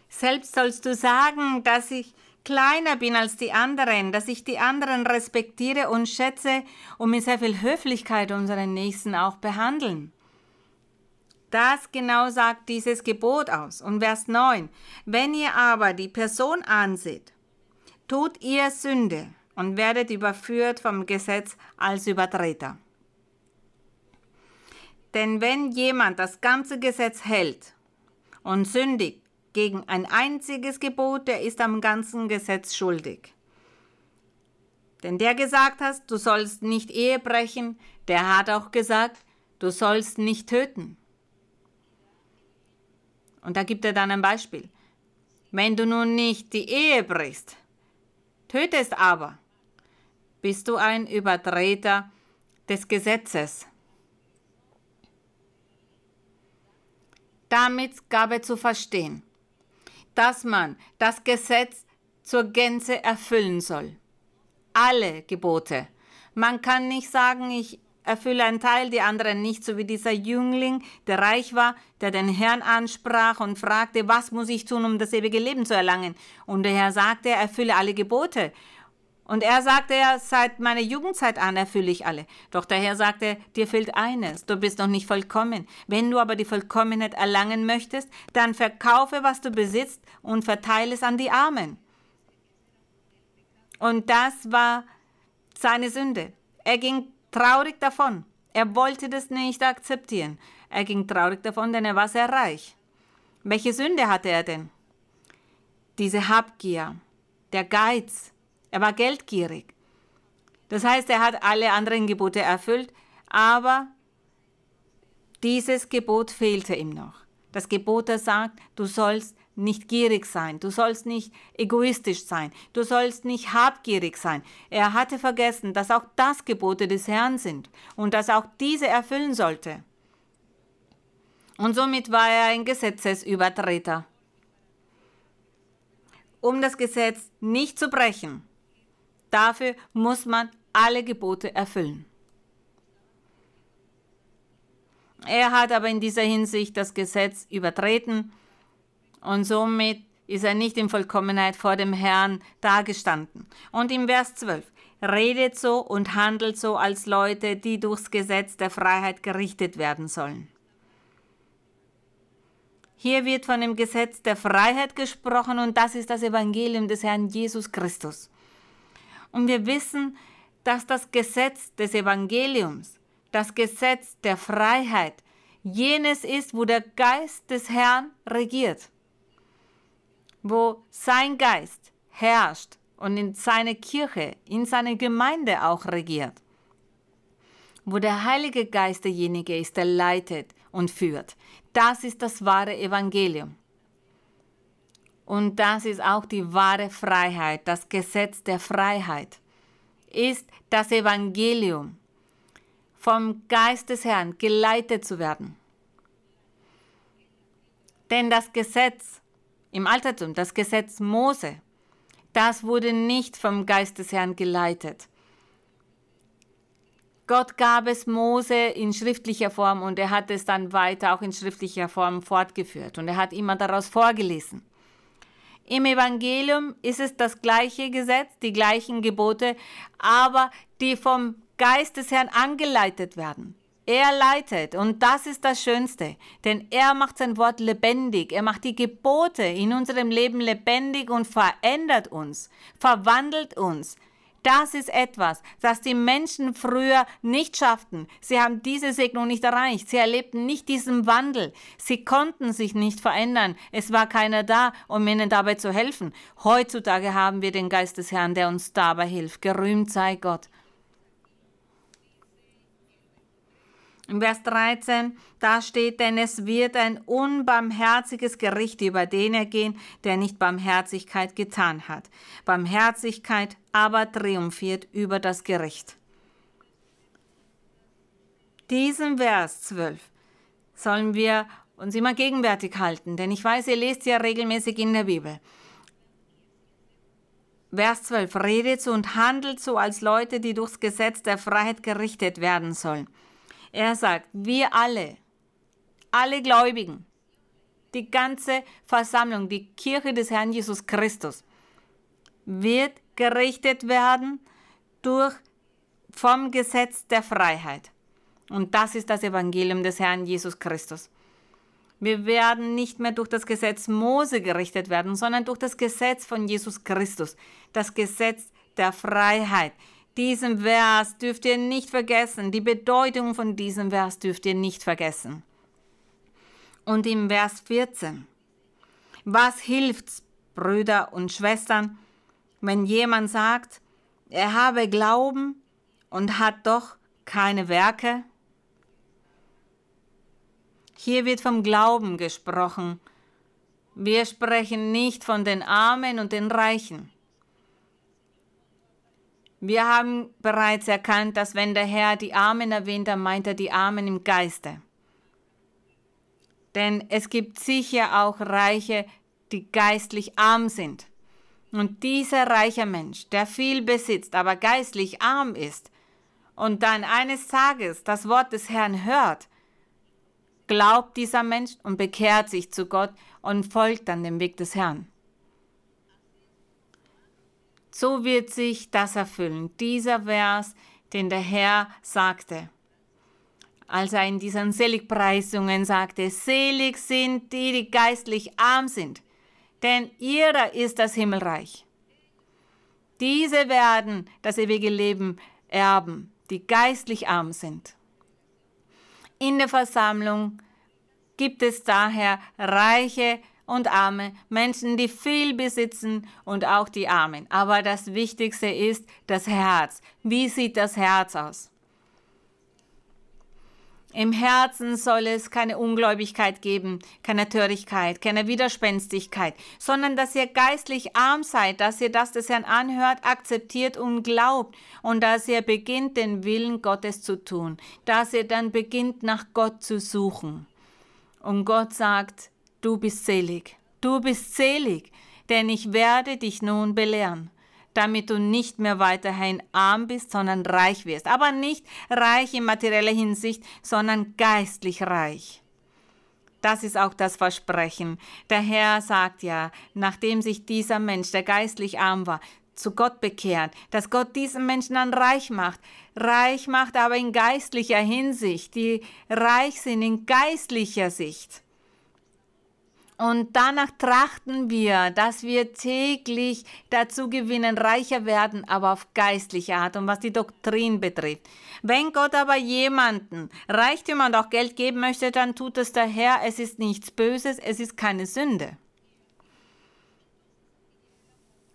Selbst sollst du sagen, dass ich kleiner bin als die anderen, dass ich die anderen respektiere und schätze und mit sehr viel Höflichkeit unseren Nächsten auch behandeln. Das genau sagt dieses Gebot aus. Und Vers 9. Wenn ihr aber die Person anseht, tut ihr Sünde und werdet überführt vom Gesetz als Übertreter. Denn wenn jemand das ganze Gesetz hält und sündigt gegen ein einziges Gebot, der ist am ganzen Gesetz schuldig. Denn der gesagt hat, du sollst nicht Ehe brechen, der hat auch gesagt, du sollst nicht töten. Und da gibt er dann ein Beispiel. Wenn du nun nicht die Ehe brichst, tötest aber, bist du ein Übertreter des Gesetzes. Damit gab er zu verstehen, dass man das Gesetz zur Gänze erfüllen soll. Alle Gebote. Man kann nicht sagen, ich erfülle einen Teil, die anderen nicht, so wie dieser Jüngling, der reich war, der den Herrn ansprach und fragte, was muss ich tun, um das ewige Leben zu erlangen? Und der Herr sagte, er erfülle alle Gebote. Und er sagte ja, seit meiner Jugendzeit an erfülle ich alle. Doch der Herr sagte, dir fehlt eines, du bist noch nicht vollkommen. Wenn du aber die Vollkommenheit erlangen möchtest, dann verkaufe, was du besitzt und verteile es an die Armen. Und das war seine Sünde. Er ging traurig davon. Er wollte das nicht akzeptieren. Er ging traurig davon, denn er war sehr reich. Welche Sünde hatte er denn? Diese Habgier, der Geiz. Er war geldgierig. Das heißt, er hat alle anderen Gebote erfüllt, aber dieses Gebot fehlte ihm noch. Das Gebot, das sagt, du sollst nicht gierig sein, du sollst nicht egoistisch sein, du sollst nicht habgierig sein. Er hatte vergessen, dass auch das Gebote des Herrn sind und dass auch diese erfüllen sollte. Und somit war er ein Gesetzesübertreter. Um das Gesetz nicht zu brechen, dafür muss man alle Gebote erfüllen. Er hat aber in dieser Hinsicht das Gesetz übertreten und somit ist er nicht in Vollkommenheit vor dem Herrn dagestanden. Und im Vers 12, redet so und handelt so als Leute, die durchs Gesetz der Freiheit gerichtet werden sollen. Hier wird von dem Gesetz der Freiheit gesprochen und das ist das Evangelium des Herrn Jesus Christus. Und wir wissen, dass das Gesetz des Evangeliums, das Gesetz der Freiheit, jenes ist, wo der Geist des Herrn regiert wo sein Geist herrscht und in seine Kirche, in seine Gemeinde auch regiert. Wo der Heilige Geist derjenige ist, der leitet und führt. Das ist das wahre Evangelium. Und das ist auch die wahre Freiheit, das Gesetz der Freiheit. Ist das Evangelium, vom Geist des Herrn geleitet zu werden. Denn das Gesetz im Altertum, das Gesetz Mose, das wurde nicht vom Geist des Herrn geleitet. Gott gab es Mose in schriftlicher Form und er hat es dann weiter auch in schriftlicher Form fortgeführt und er hat immer daraus vorgelesen. Im Evangelium ist es das gleiche Gesetz, die gleichen Gebote, aber die vom Geist des Herrn angeleitet werden. Er leitet und das ist das Schönste, denn er macht sein Wort lebendig, er macht die Gebote in unserem Leben lebendig und verändert uns, verwandelt uns. Das ist etwas, das die Menschen früher nicht schafften. Sie haben diese Segnung nicht erreicht. Sie erlebten nicht diesen Wandel. Sie konnten sich nicht verändern. Es war keiner da, um ihnen dabei zu helfen. Heutzutage haben wir den Geist des Herrn, der uns dabei hilft. Gerühmt sei Gott. Im Vers 13, da steht, denn es wird ein unbarmherziges Gericht über den ergehen, der nicht Barmherzigkeit getan hat. Barmherzigkeit aber triumphiert über das Gericht. Diesen Vers 12 sollen wir uns immer gegenwärtig halten, denn ich weiß, ihr lest ja regelmäßig in der Bibel. Vers 12, redet so und handelt so als Leute, die durchs Gesetz der Freiheit gerichtet werden sollen. Er sagt, wir alle, alle Gläubigen, die ganze Versammlung, die Kirche des Herrn Jesus Christus, wird gerichtet werden durch vom Gesetz der Freiheit. Und das ist das Evangelium des Herrn Jesus Christus. Wir werden nicht mehr durch das Gesetz Mose gerichtet werden, sondern durch das Gesetz von Jesus Christus, das Gesetz der Freiheit. Diesen Vers dürft ihr nicht vergessen. Die Bedeutung von diesem Vers dürft ihr nicht vergessen. Und im Vers 14. Was hilft's, Brüder und Schwestern, wenn jemand sagt, er habe Glauben und hat doch keine Werke? Hier wird vom Glauben gesprochen Wir sprechen nicht von den Armen und den Reichen. Wir haben bereits erkannt, dass wenn der Herr die Armen erwähnt, dann meint er die Armen im Geiste. Denn es gibt sicher auch Reiche, die geistlich arm sind. Und dieser reiche Mensch, der viel besitzt, aber geistlich arm ist, und dann eines Tages das Wort des Herrn hört, glaubt dieser Mensch und bekehrt sich zu Gott und folgt dann dem Weg des Herrn. So wird sich das erfüllen, dieser Vers, den der Herr sagte, als er in diesen Seligpreisungen sagte, selig sind die, die geistlich arm sind, denn ihrer ist das Himmelreich. Diese werden das ewige Leben erben, die geistlich arm sind. In der Versammlung gibt es daher Reiche und Arme, Menschen, die viel besitzen und auch die Armen. Aber das Wichtigste ist das Herz. Wie sieht das Herz aus? Im Herzen soll es keine Ungläubigkeit geben, keine Törigkeit, keine Widerspenstigkeit, sondern dass ihr geistlich arm seid, dass ihr das des Herrn anhört, akzeptiert und glaubt und dass ihr beginnt, den Willen Gottes zu tun, dass ihr dann beginnt, nach Gott zu suchen. Und Gott sagt, du bist selig, du bist selig, denn ich werde dich nun belehren damit du nicht mehr weiterhin arm bist, sondern reich wirst. Aber nicht reich in materieller Hinsicht, sondern geistlich reich. Das ist auch das Versprechen. Der Herr sagt ja, nachdem sich dieser Mensch, der geistlich arm war, zu Gott bekehrt, dass Gott diesen Menschen dann reich macht. Reich macht aber in geistlicher Hinsicht, die reich sind in geistlicher Sicht. Und danach trachten wir, dass wir täglich dazu gewinnen, reicher werden, aber auf geistliche Art und was die Doktrin betrifft. Wenn Gott aber jemanden Reichtum und auch Geld geben möchte, dann tut es der Herr. Es ist nichts Böses, es ist keine Sünde.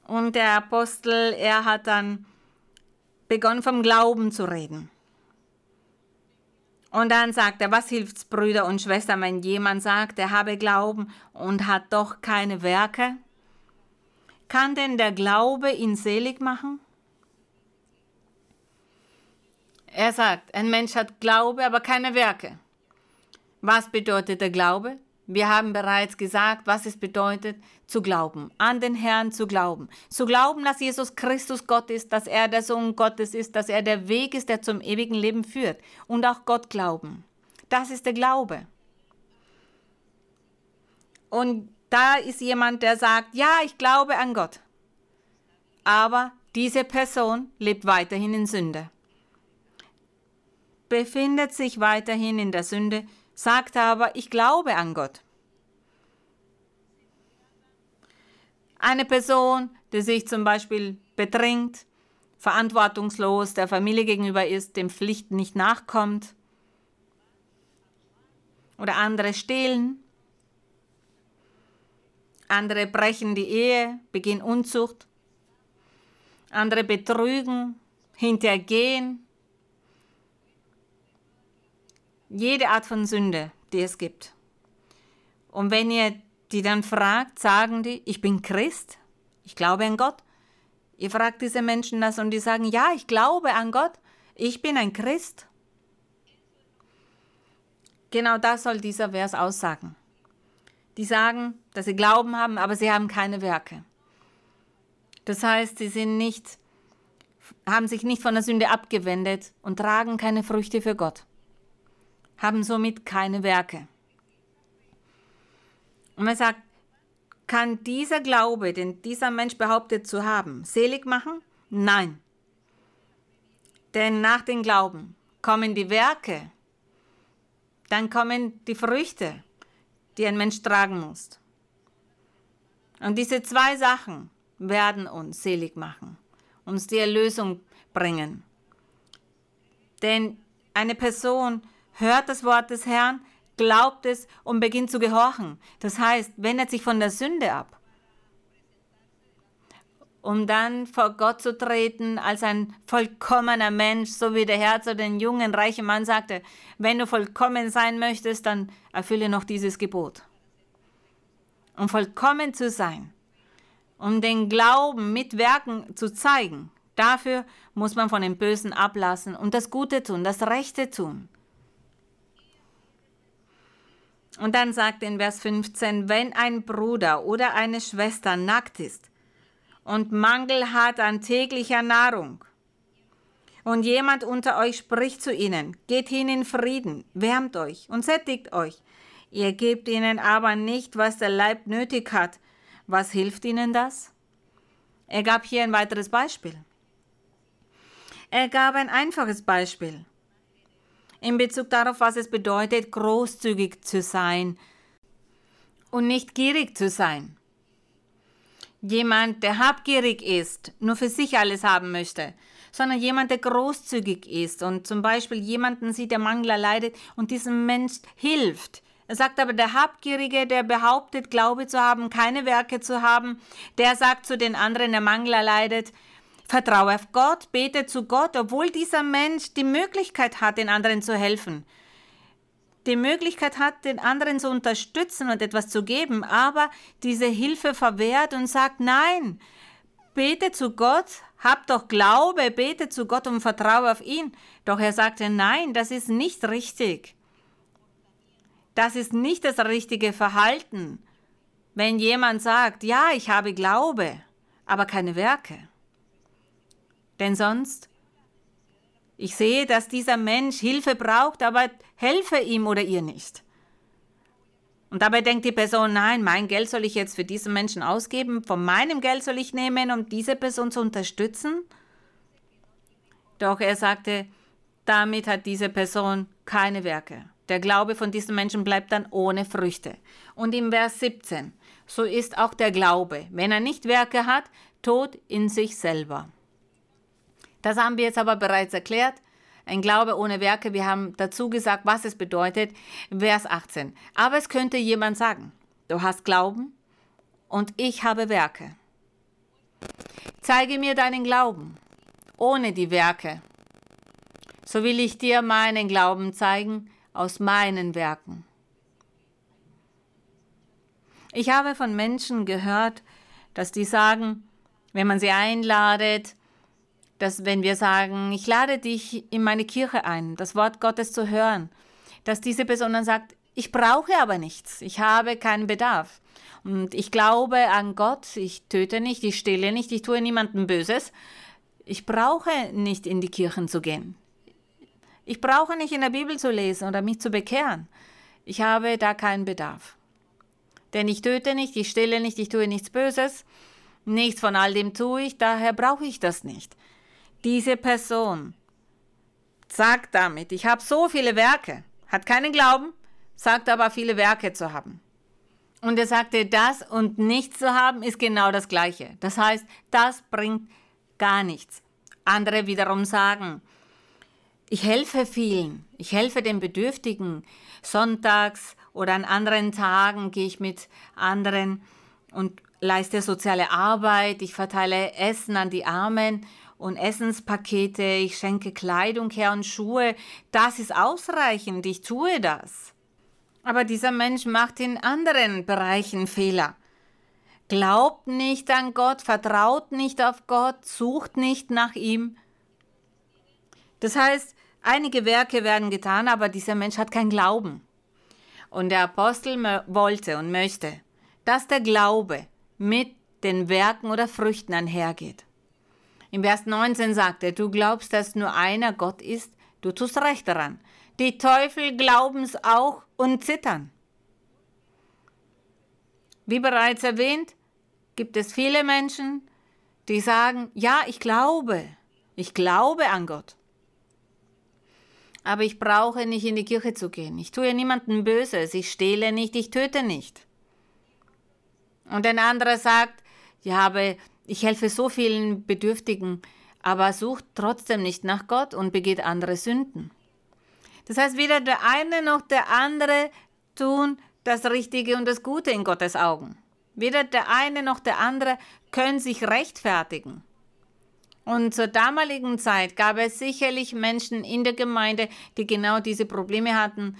Und der Apostel, er hat dann begonnen vom Glauben zu reden. Und dann sagt er, was hilft's Brüder und Schwestern, wenn jemand sagt, er habe Glauben und hat doch keine Werke? Kann denn der Glaube ihn selig machen? Er sagt, ein Mensch hat Glaube, aber keine Werke. Was bedeutet der Glaube? Wir haben bereits gesagt, was es bedeutet, zu glauben, an den Herrn zu glauben. Zu glauben, dass Jesus Christus Gott ist, dass er der Sohn Gottes ist, dass er der Weg ist, der zum ewigen Leben führt. Und auch Gott glauben. Das ist der Glaube. Und da ist jemand, der sagt, ja, ich glaube an Gott. Aber diese Person lebt weiterhin in Sünde. Befindet sich weiterhin in der Sünde sagt aber, ich glaube an Gott. Eine Person, die sich zum Beispiel betrinkt, verantwortungslos der Familie gegenüber ist, dem Pflichten nicht nachkommt, oder andere stehlen, andere brechen die Ehe, beginnen Unzucht, andere betrügen, hintergehen, jede Art von Sünde, die es gibt. Und wenn ihr die dann fragt, sagen die, ich bin Christ, ich glaube an Gott. Ihr fragt diese Menschen das und die sagen, ja, ich glaube an Gott, ich bin ein Christ. Genau das soll dieser Vers aussagen. Die sagen, dass sie Glauben haben, aber sie haben keine Werke. Das heißt, sie sind nicht, haben sich nicht von der Sünde abgewendet und tragen keine Früchte für Gott haben somit keine Werke. Und man sagt, kann dieser Glaube, den dieser Mensch behauptet zu haben, selig machen? Nein. Denn nach dem Glauben kommen die Werke, dann kommen die Früchte, die ein Mensch tragen muss. Und diese zwei Sachen werden uns selig machen, uns die Erlösung bringen. Denn eine Person, hört das Wort des Herrn, glaubt es und beginnt zu gehorchen. Das heißt, wendet sich von der Sünde ab, um dann vor Gott zu treten als ein vollkommener Mensch, so wie der Herr zu den jungen, reichen Mann sagte, wenn du vollkommen sein möchtest, dann erfülle noch dieses Gebot. um vollkommen zu sein, um den Glauben mit Werken zu zeigen, dafür muss man von dem Bösen ablassen und das Gute tun, das Rechte tun. Und dann sagt in Vers 15, wenn ein Bruder oder eine Schwester nackt ist und Mangel hat an täglicher Nahrung, und jemand unter euch spricht zu ihnen, geht hin in Frieden, wärmt euch und sättigt euch. Ihr gebt ihnen aber nicht, was der Leib nötig hat. Was hilft ihnen das? Er gab hier ein weiteres Beispiel. Er gab ein einfaches Beispiel in Bezug darauf, was es bedeutet, großzügig zu sein und nicht gierig zu sein. Jemand, der habgierig ist, nur für sich alles haben möchte, sondern jemand, der großzügig ist und zum Beispiel jemanden sieht, der Mangel leidet und diesem Mensch hilft. Er sagt aber, der Habgierige, der behauptet, Glaube zu haben, keine Werke zu haben, der sagt zu den anderen, der Mangel leidet, Vertraue auf Gott, bete zu Gott, obwohl dieser Mensch die Möglichkeit hat, den anderen zu helfen. Die Möglichkeit hat, den anderen zu unterstützen und etwas zu geben, aber diese Hilfe verwehrt und sagt, nein, bete zu Gott, hab doch Glaube, bete zu Gott und vertraue auf ihn. Doch er sagte, nein, das ist nicht richtig. Das ist nicht das richtige Verhalten. Wenn jemand sagt, ja, ich habe Glaube, aber keine Werke. Denn sonst, ich sehe, dass dieser Mensch Hilfe braucht, aber helfe ihm oder ihr nicht. Und dabei denkt die Person, nein, mein Geld soll ich jetzt für diesen Menschen ausgeben, von meinem Geld soll ich nehmen, um diese Person zu unterstützen. Doch er sagte, damit hat diese Person keine Werke. Der Glaube von diesem Menschen bleibt dann ohne Früchte. Und im Vers 17, so ist auch der Glaube, wenn er nicht Werke hat, tot in sich selber. Das haben wir jetzt aber bereits erklärt. Ein Glaube ohne Werke, wir haben dazu gesagt, was es bedeutet. Vers 18. Aber es könnte jemand sagen, du hast Glauben und ich habe Werke. Zeige mir deinen Glauben ohne die Werke. So will ich dir meinen Glauben zeigen aus meinen Werken. Ich habe von Menschen gehört, dass die sagen, wenn man sie einladet, dass wenn wir sagen, ich lade dich in meine Kirche ein, das Wort Gottes zu hören, dass diese Person dann sagt, ich brauche aber nichts, ich habe keinen Bedarf. Und ich glaube an Gott, ich töte nicht, ich stehle nicht, ich tue niemandem Böses. Ich brauche nicht in die Kirchen zu gehen. Ich brauche nicht in der Bibel zu lesen oder mich zu bekehren. Ich habe da keinen Bedarf. Denn ich töte nicht, ich stehle nicht, ich tue nichts Böses. Nichts von all dem tue ich, daher brauche ich das nicht. Diese Person sagt damit, ich habe so viele Werke, hat keinen Glauben, sagt aber viele Werke zu haben. Und er sagte, das und nichts zu haben ist genau das Gleiche. Das heißt, das bringt gar nichts. Andere wiederum sagen, ich helfe vielen, ich helfe den Bedürftigen. Sonntags oder an anderen Tagen gehe ich mit anderen und leiste soziale Arbeit, ich verteile Essen an die Armen und Essenspakete, ich schenke Kleidung her und Schuhe. Das ist ausreichend, ich tue das. Aber dieser Mensch macht in anderen Bereichen Fehler. Glaubt nicht an Gott, vertraut nicht auf Gott, sucht nicht nach ihm. Das heißt, einige Werke werden getan, aber dieser Mensch hat keinen Glauben. Und der Apostel wollte und möchte, dass der Glaube mit den Werken oder Früchten einhergeht. Im Vers 19 sagt er, du glaubst, dass nur einer Gott ist, du tust recht daran. Die Teufel glauben's auch und zittern. Wie bereits erwähnt, gibt es viele Menschen, die sagen, ja, ich glaube, ich glaube an Gott. Aber ich brauche nicht in die Kirche zu gehen. Ich tue niemandem Böses, ich stehle nicht, ich töte nicht. Und ein anderer sagt, ja, aber ich helfe so vielen Bedürftigen, aber sucht trotzdem nicht nach Gott und begeht andere Sünden. Das heißt, weder der eine noch der andere tun das Richtige und das Gute in Gottes Augen. Weder der eine noch der andere können sich rechtfertigen. Und zur damaligen Zeit gab es sicherlich Menschen in der Gemeinde, die genau diese Probleme hatten.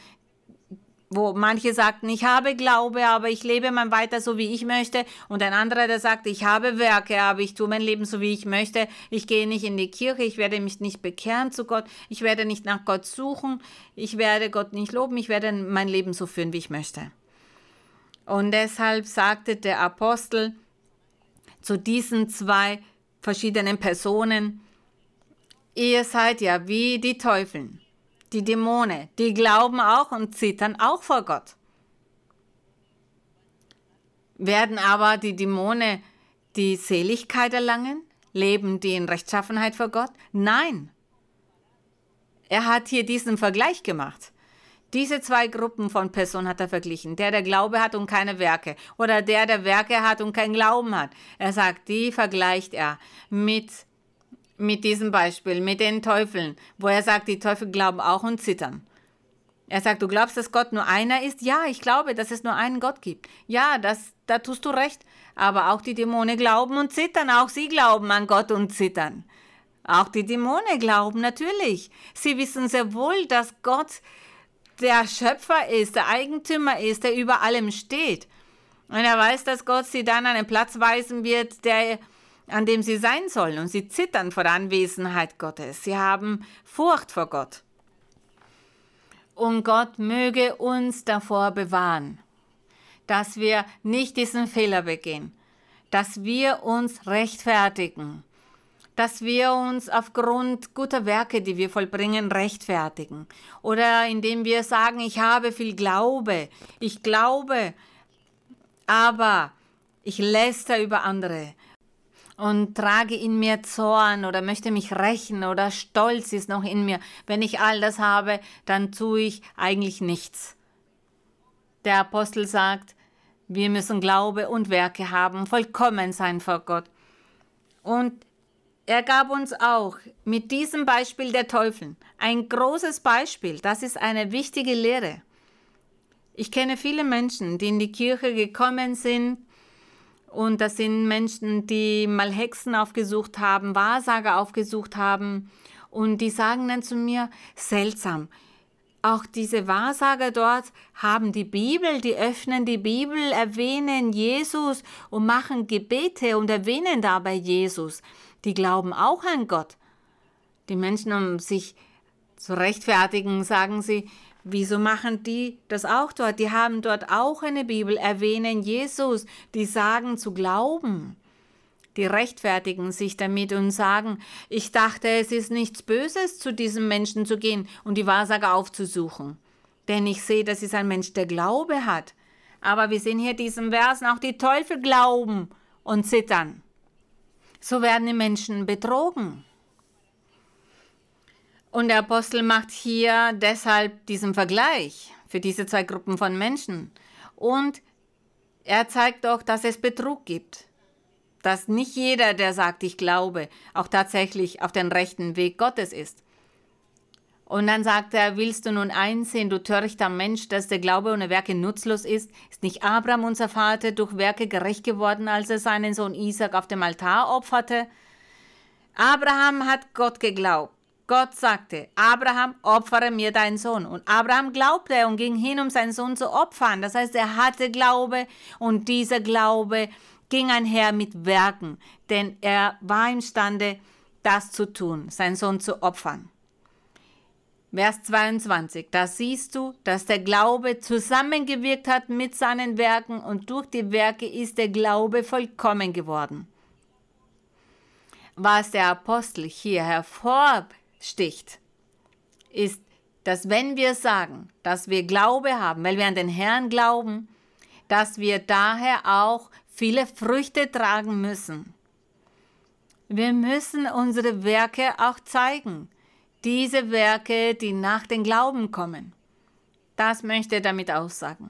Wo manche sagten, ich habe Glaube, aber ich lebe mein weiter so, wie ich möchte. Und ein anderer, der sagt, ich habe Werke, aber ich tue mein Leben so, wie ich möchte. Ich gehe nicht in die Kirche, ich werde mich nicht bekehren zu Gott, ich werde nicht nach Gott suchen, ich werde Gott nicht loben, ich werde mein Leben so führen, wie ich möchte. Und deshalb sagte der Apostel zu diesen zwei verschiedenen Personen, ihr seid ja wie die Teufeln die Dämonen, die glauben auch und zittern auch vor Gott. Werden aber die Dämonen die Seligkeit erlangen? Leben die in Rechtschaffenheit vor Gott? Nein. Er hat hier diesen Vergleich gemacht. Diese zwei Gruppen von Personen hat er verglichen. Der, der Glaube hat und keine Werke. Oder der, der Werke hat und kein Glauben hat. Er sagt, die vergleicht er mit mit diesem Beispiel, mit den Teufeln, wo er sagt, die Teufel glauben auch und zittern. Er sagt, du glaubst, dass Gott nur einer ist? Ja, ich glaube, dass es nur einen Gott gibt. Ja, das, da tust du recht. Aber auch die Dämonen glauben und zittern. Auch sie glauben an Gott und zittern. Auch die Dämonen glauben natürlich. Sie wissen sehr wohl, dass Gott der Schöpfer ist, der Eigentümer ist, der über allem steht. Und er weiß, dass Gott sie dann an einen Platz weisen wird, der an dem sie sein sollen, und sie zittern vor der Anwesenheit Gottes. Sie haben Furcht vor Gott. Und Gott möge uns davor bewahren, dass wir nicht diesen Fehler begehen, dass wir uns rechtfertigen, dass wir uns aufgrund guter Werke, die wir vollbringen, rechtfertigen. Oder indem wir sagen, ich habe viel Glaube, ich glaube, aber ich läster über andere und trage in mir Zorn oder möchte mich rächen oder Stolz ist noch in mir. Wenn ich all das habe, dann tue ich eigentlich nichts. Der Apostel sagt, wir müssen Glaube und Werke haben, vollkommen sein vor Gott. Und er gab uns auch mit diesem Beispiel der Teufel ein großes Beispiel. Das ist eine wichtige Lehre. Ich kenne viele Menschen, die in die Kirche gekommen sind und das sind Menschen, die mal Hexen aufgesucht haben, Wahrsager aufgesucht haben. Und die sagen dann zu mir, seltsam, auch diese Wahrsager dort haben die Bibel, die öffnen die Bibel, erwähnen Jesus und machen Gebete und erwähnen dabei Jesus. Die glauben auch an Gott. Die Menschen, um sich zu rechtfertigen, sagen sie, Wieso machen die das auch dort? Die haben dort auch eine Bibel, erwähnen Jesus, die sagen zu glauben. Die rechtfertigen sich damit und sagen, ich dachte, es ist nichts Böses, zu diesem Menschen zu gehen und die Wahrsager aufzusuchen. Denn ich sehe, das ist ein Mensch, der Glaube hat. Aber wir sehen hier diesen Versen, auch die Teufel glauben und zittern. So werden die Menschen betrogen. Und der Apostel macht hier deshalb diesen Vergleich für diese zwei Gruppen von Menschen. Und er zeigt auch, dass es Betrug gibt. Dass nicht jeder, der sagt, ich glaube, auch tatsächlich auf den rechten Weg Gottes ist. Und dann sagt er, willst du nun einsehen, du törichter Mensch, dass der Glaube ohne Werke nutzlos ist? Ist nicht Abraham, unser Vater, durch Werke gerecht geworden, als er seinen Sohn Isaac auf dem Altar opferte? Abraham hat Gott geglaubt Gott sagte, Abraham, opfere mir deinen Sohn. Und Abraham glaubte und ging hin, um seinen Sohn zu opfern. Das heißt, er hatte Glaube und dieser Glaube ging einher mit Werken, denn er war imstande, das zu tun, seinen Sohn zu opfern. Vers 22, da siehst du, dass der Glaube zusammengewirkt hat mit seinen Werken und durch die Werke ist der Glaube vollkommen geworden. Was der Apostel hier hervorhebt, sticht, ist, dass wenn wir sagen, dass wir Glaube haben, weil wir an den Herrn glauben, dass wir daher auch viele Früchte tragen müssen. Wir müssen unsere Werke auch zeigen. Diese Werke, die nach dem Glauben kommen. Das möchte er damit aussagen.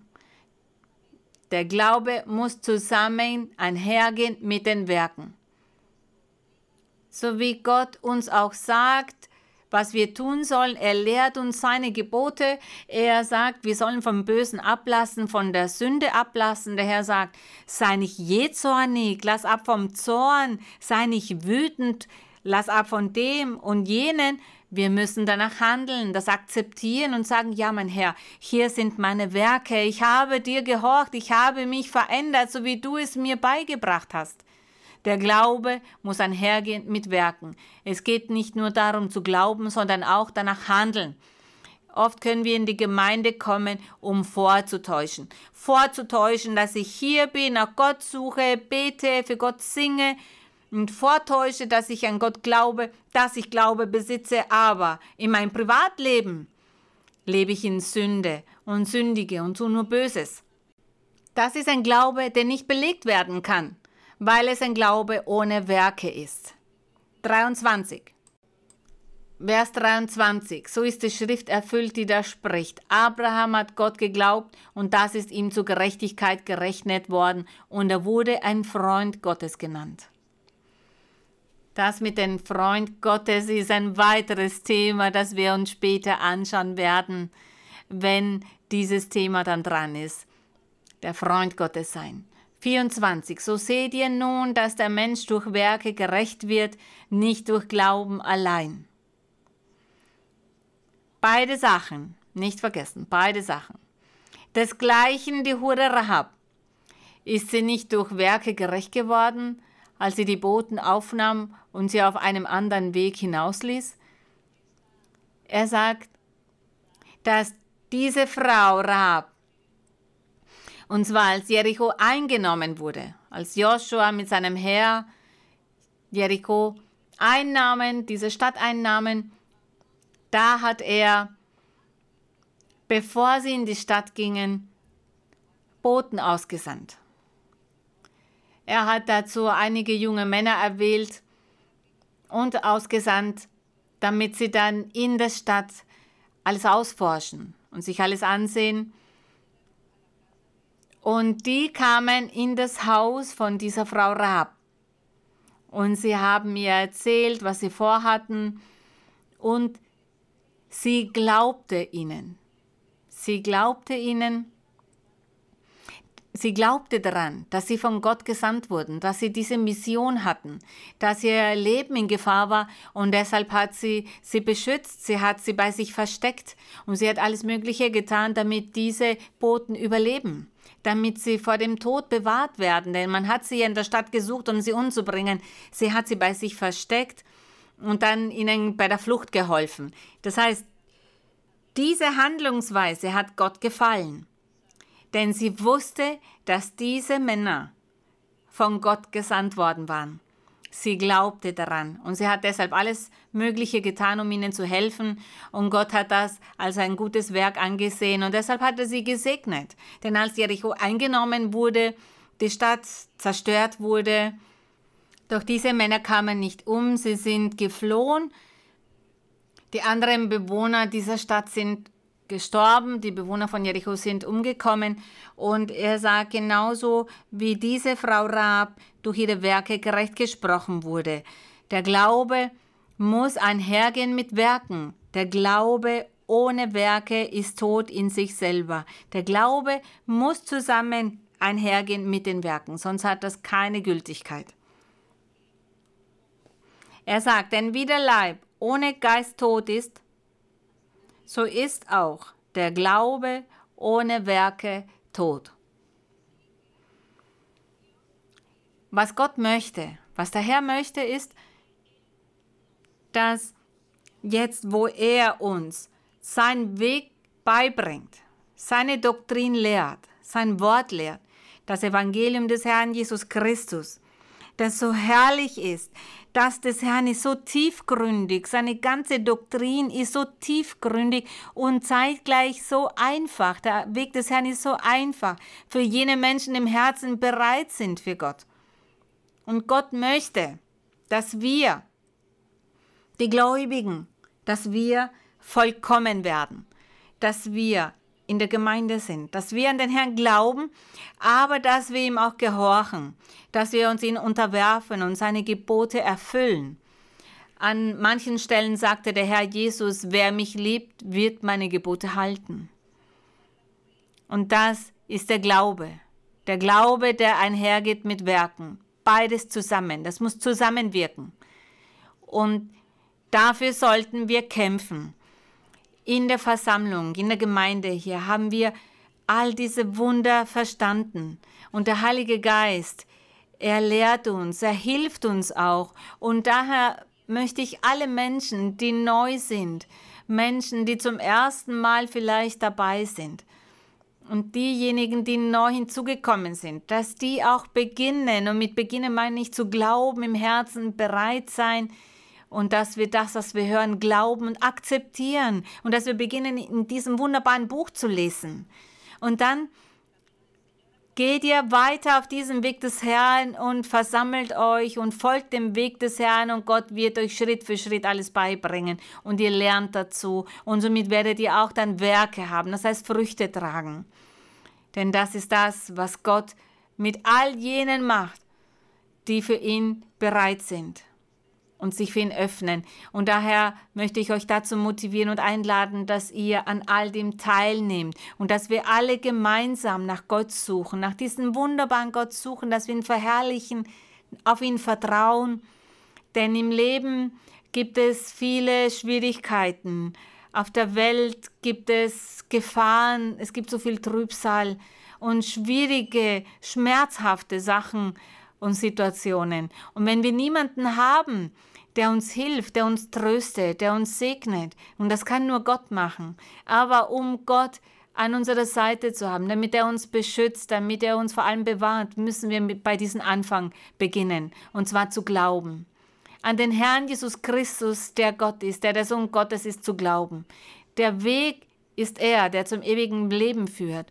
Der Glaube muss zusammen einhergehen mit den Werken. So wie Gott uns auch sagt, was wir tun sollen. Er lehrt uns seine Gebote. Er sagt, wir sollen vom Bösen ablassen, von der Sünde ablassen. Der Herr sagt, sei nicht je zornig, lass ab vom Zorn, sei nicht wütend, lass ab von dem und jenen. Wir müssen danach handeln, das akzeptieren und sagen, ja, mein Herr, hier sind meine Werke, ich habe dir gehorcht, ich habe mich verändert, so wie du es mir beigebracht hast. Der Glaube muss einhergehen mit Werken. Es geht nicht nur darum zu glauben, sondern auch danach handeln. Oft können wir in die Gemeinde kommen, um vorzutäuschen. Vorzutäuschen, dass ich hier bin, nach Gott suche, bete, für Gott singe und vortäusche, dass ich an Gott glaube, dass ich Glaube besitze, aber in meinem Privatleben lebe ich in Sünde und sündige und tue nur Böses. Das ist ein Glaube, der nicht belegt werden kann, weil es ein Glaube ohne Werke ist. 23. Vers 23. So ist die Schrift erfüllt, die da spricht. Abraham hat Gott geglaubt und das ist ihm zur Gerechtigkeit gerechnet worden und er wurde ein Freund Gottes genannt. Das mit dem Freund Gottes ist ein weiteres Thema, das wir uns später anschauen werden, wenn dieses Thema dann dran ist. Der Freund Gottes sein. 24. So seht ihr nun, dass der Mensch durch Werke gerecht wird, nicht durch Glauben allein. Beide Sachen, nicht vergessen, beide Sachen. Desgleichen die Hure Rahab. Ist sie nicht durch Werke gerecht geworden, als sie die Boten aufnahm und sie auf einem anderen Weg hinausließ? Er sagt, dass diese Frau Rahab, und zwar als Jericho eingenommen wurde, als Joshua mit seinem Heer Jericho einnahmen, diese Stadt einnahmen, da hat er, bevor sie in die Stadt gingen, Boten ausgesandt. Er hat dazu einige junge Männer erwählt und ausgesandt, damit sie dann in der Stadt alles ausforschen und sich alles ansehen. Und die kamen in das Haus von dieser Frau Raab. Und sie haben mir erzählt, was sie vorhatten. Und Sie glaubte ihnen. Sie glaubte ihnen. Sie glaubte daran, dass sie von Gott gesandt wurden, dass sie diese Mission hatten, dass ihr Leben in Gefahr war und deshalb hat sie sie beschützt, sie hat sie bei sich versteckt und sie hat alles Mögliche getan, damit diese Boten überleben, damit sie vor dem Tod bewahrt werden, denn man hat sie in der Stadt gesucht, um sie umzubringen. Sie hat sie bei sich versteckt und dann ihnen bei der Flucht geholfen. Das heißt, diese Handlungsweise hat Gott gefallen, denn sie wusste, dass diese Männer von Gott gesandt worden waren. Sie glaubte daran und sie hat deshalb alles Mögliche getan, um ihnen zu helfen. Und Gott hat das als ein gutes Werk angesehen und deshalb hat er sie gesegnet. Denn als Jericho eingenommen wurde, die Stadt zerstört wurde, doch diese Männer kamen nicht um, sie sind geflohen. Die anderen Bewohner dieser Stadt sind gestorben, die Bewohner von Jericho sind umgekommen und er sagt genauso wie diese Frau Raab durch ihre Werke gerecht gesprochen wurde. Der Glaube muss einhergehen mit Werken. Der Glaube ohne Werke ist tot in sich selber. Der Glaube muss zusammen einhergehen mit den Werken, sonst hat das keine Gültigkeit. Er sagt, denn wie der Leib ohne Geist tot ist, so ist auch der Glaube ohne Werke tot. Was Gott möchte, was der Herr möchte, ist, dass jetzt, wo er uns seinen Weg beibringt, seine Doktrin lehrt, sein Wort lehrt, das Evangelium des Herrn Jesus Christus, das so herrlich ist, das des Herrn ist so tiefgründig, seine ganze Doktrin ist so tiefgründig und zeitgleich so einfach. Der Weg des Herrn ist so einfach für jene Menschen im Herzen bereit sind für Gott. Und Gott möchte, dass wir, die Gläubigen, dass wir vollkommen werden, dass wir in der Gemeinde sind, dass wir an den Herrn glauben, aber dass wir ihm auch gehorchen, dass wir uns ihm unterwerfen und seine Gebote erfüllen. An manchen Stellen sagte der Herr Jesus, wer mich liebt, wird meine Gebote halten. Und das ist der Glaube. Der Glaube, der einhergeht mit Werken. Beides zusammen. Das muss zusammenwirken. Und dafür sollten wir kämpfen. In der Versammlung, in der Gemeinde hier haben wir all diese Wunder verstanden. Und der Heilige Geist, er lehrt uns, er hilft uns auch. Und daher möchte ich alle Menschen, die neu sind, Menschen, die zum ersten Mal vielleicht dabei sind, und diejenigen, die neu hinzugekommen sind, dass die auch beginnen, und mit beginnen meine ich zu glauben, im Herzen bereit sein, und dass wir das, was wir hören, glauben und akzeptieren. Und dass wir beginnen, in diesem wunderbaren Buch zu lesen. Und dann geht ihr weiter auf diesem Weg des Herrn und versammelt euch und folgt dem Weg des Herrn. Und Gott wird euch Schritt für Schritt alles beibringen. Und ihr lernt dazu. Und somit werdet ihr auch dann Werke haben, das heißt Früchte tragen. Denn das ist das, was Gott mit all jenen macht, die für ihn bereit sind und sich für ihn öffnen. Und daher möchte ich euch dazu motivieren und einladen, dass ihr an all dem teilnehmt und dass wir alle gemeinsam nach Gott suchen, nach diesem wunderbaren Gott suchen, dass wir ihn verherrlichen, auf ihn vertrauen. Denn im Leben gibt es viele Schwierigkeiten. Auf der Welt gibt es Gefahren, es gibt so viel Trübsal und schwierige, schmerzhafte Sachen und Situationen. Und wenn wir niemanden haben, der uns hilft, der uns tröstet, der uns segnet. Und das kann nur Gott machen. Aber um Gott an unserer Seite zu haben, damit er uns beschützt, damit er uns vor allem bewahrt, müssen wir bei diesem Anfang beginnen. Und zwar zu glauben. An den Herrn Jesus Christus, der Gott ist, der der Sohn Gottes ist, zu glauben. Der Weg ist er, der zum ewigen Leben führt.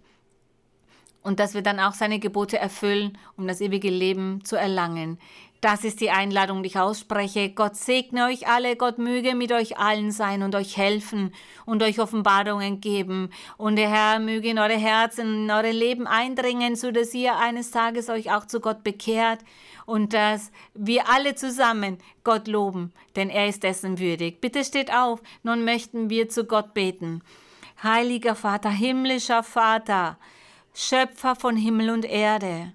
Und dass wir dann auch seine Gebote erfüllen, um das ewige Leben zu erlangen. Das ist die Einladung, die ich ausspreche. Gott segne euch alle, Gott möge mit euch allen sein und euch helfen und euch Offenbarungen geben. Und der Herr möge in eure Herzen, in eure Leben eindringen, so dass ihr eines Tages euch auch zu Gott bekehrt und dass wir alle zusammen Gott loben, denn er ist dessen würdig. Bitte steht auf, nun möchten wir zu Gott beten. Heiliger Vater, himmlischer Vater, Schöpfer von Himmel und Erde.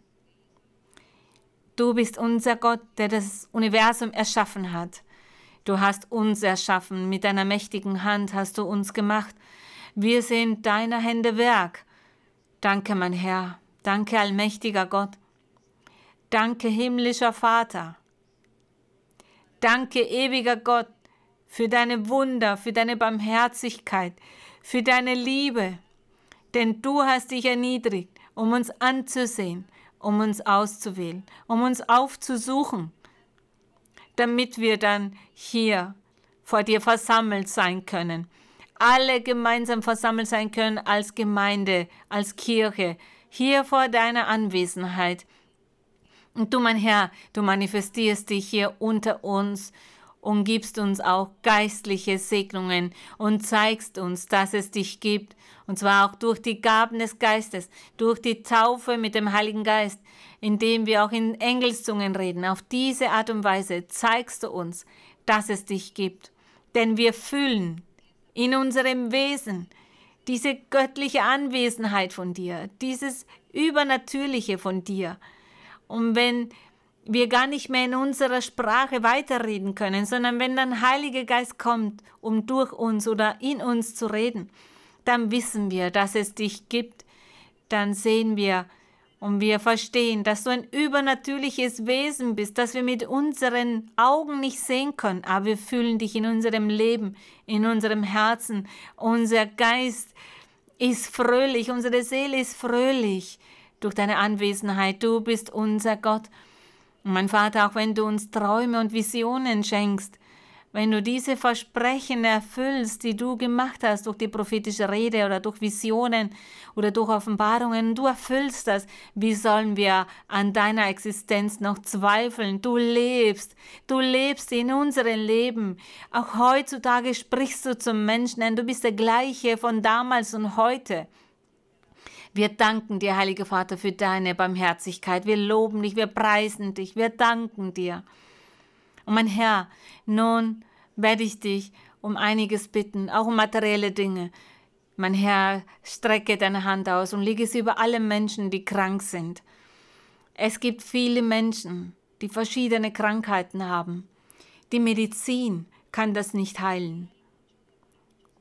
Du bist unser Gott, der das Universum erschaffen hat. Du hast uns erschaffen, mit deiner mächtigen Hand hast du uns gemacht. Wir sind deiner Hände Werk. Danke, mein Herr, danke, allmächtiger Gott. Danke, himmlischer Vater. Danke, ewiger Gott, für deine Wunder, für deine Barmherzigkeit, für deine Liebe. Denn du hast dich erniedrigt, um uns anzusehen um uns auszuwählen, um uns aufzusuchen, damit wir dann hier vor dir versammelt sein können. Alle gemeinsam versammelt sein können als Gemeinde, als Kirche, hier vor deiner Anwesenheit. Und du, mein Herr, du manifestierst dich hier unter uns und gibst uns auch geistliche Segnungen und zeigst uns, dass es dich gibt, und zwar auch durch die Gaben des Geistes, durch die Taufe mit dem Heiligen Geist, indem wir auch in Engelszungen reden. Auf diese Art und Weise zeigst du uns, dass es dich gibt. Denn wir fühlen in unserem Wesen diese göttliche Anwesenheit von dir, dieses Übernatürliche von dir. Und wenn wir gar nicht mehr in unserer Sprache weiterreden können, sondern wenn dann Heiliger Geist kommt, um durch uns oder in uns zu reden, dann wissen wir, dass es dich gibt, dann sehen wir und wir verstehen, dass du ein übernatürliches Wesen bist, dass wir mit unseren Augen nicht sehen können, aber wir fühlen dich in unserem Leben, in unserem Herzen. Unser Geist ist fröhlich, unsere Seele ist fröhlich durch deine Anwesenheit. Du bist unser Gott. Und mein Vater, auch wenn du uns Träume und Visionen schenkst, wenn du diese Versprechen erfüllst, die du gemacht hast durch die prophetische Rede oder durch Visionen oder durch Offenbarungen, du erfüllst das, wie sollen wir an deiner Existenz noch zweifeln? Du lebst, du lebst in unserem Leben. Auch heutzutage sprichst du zum Menschen, denn du bist der gleiche von damals und heute. Wir danken dir, Heiliger Vater, für deine Barmherzigkeit. Wir loben dich, wir preisen dich, wir danken dir. Und mein Herr, nun werde ich dich um einiges bitten, auch um materielle Dinge. Mein Herr, strecke deine Hand aus und lege sie über alle Menschen, die krank sind. Es gibt viele Menschen, die verschiedene Krankheiten haben, Die Medizin kann das nicht heilen.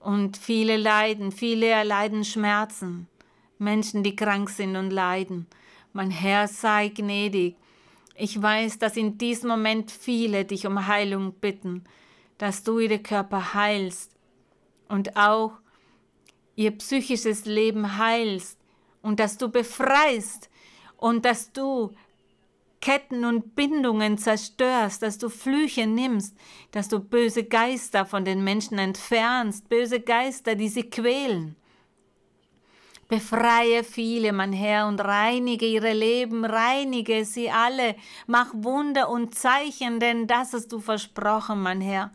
Und viele leiden, viele erleiden Schmerzen. Menschen, die krank sind und leiden. Mein Herr sei gnädig. Ich weiß, dass in diesem Moment viele dich um Heilung bitten, dass du ihre Körper heilst und auch ihr psychisches Leben heilst und dass du befreist und dass du Ketten und Bindungen zerstörst, dass du Flüche nimmst, dass du böse Geister von den Menschen entfernst, böse Geister, die sie quälen. Befreie viele, mein Herr, und reinige ihre Leben, reinige sie alle, mach Wunder und Zeichen, denn das hast du versprochen, mein Herr.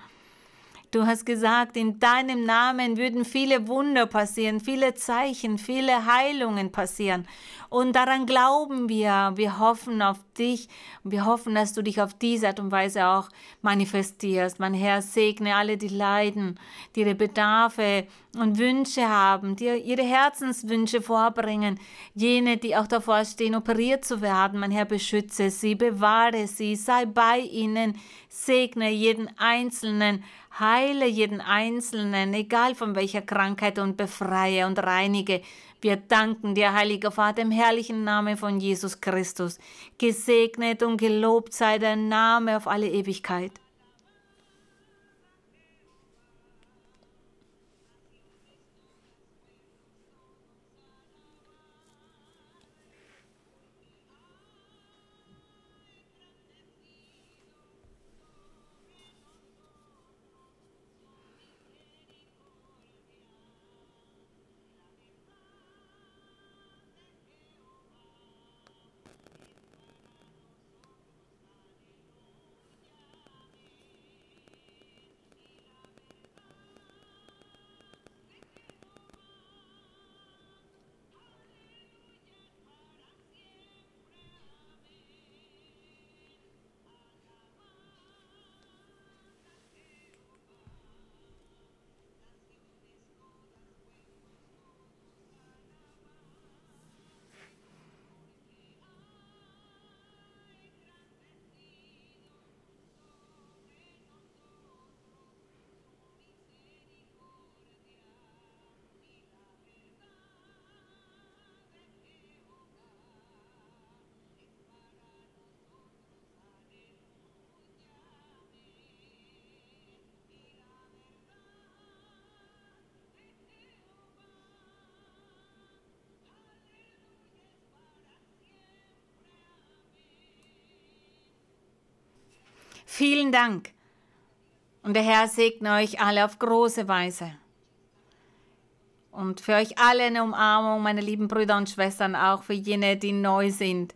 Du hast gesagt, in deinem Namen würden viele Wunder passieren, viele Zeichen, viele Heilungen passieren. Und daran glauben wir. Wir hoffen auf dich. Wir hoffen, dass du dich auf diese Art und Weise auch manifestierst. Mein Herr, segne alle, die leiden, die ihre Bedarfe und Wünsche haben, die ihre Herzenswünsche vorbringen. Jene, die auch davor stehen, operiert zu werden. Mein Herr, beschütze sie, bewahre sie, sei bei ihnen, segne jeden Einzelnen Heile jeden Einzelnen, egal von welcher Krankheit und befreie und reinige. Wir danken dir, heiliger Vater, im herrlichen Namen von Jesus Christus. Gesegnet und gelobt sei dein Name auf alle Ewigkeit. Vielen Dank. Und der Herr segne euch alle auf große Weise. Und für euch alle eine Umarmung, meine lieben Brüder und Schwestern, auch für jene, die neu sind.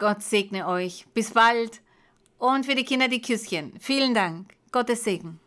Gott segne euch. Bis bald. Und für die Kinder die Küsschen. Vielen Dank. Gottes Segen.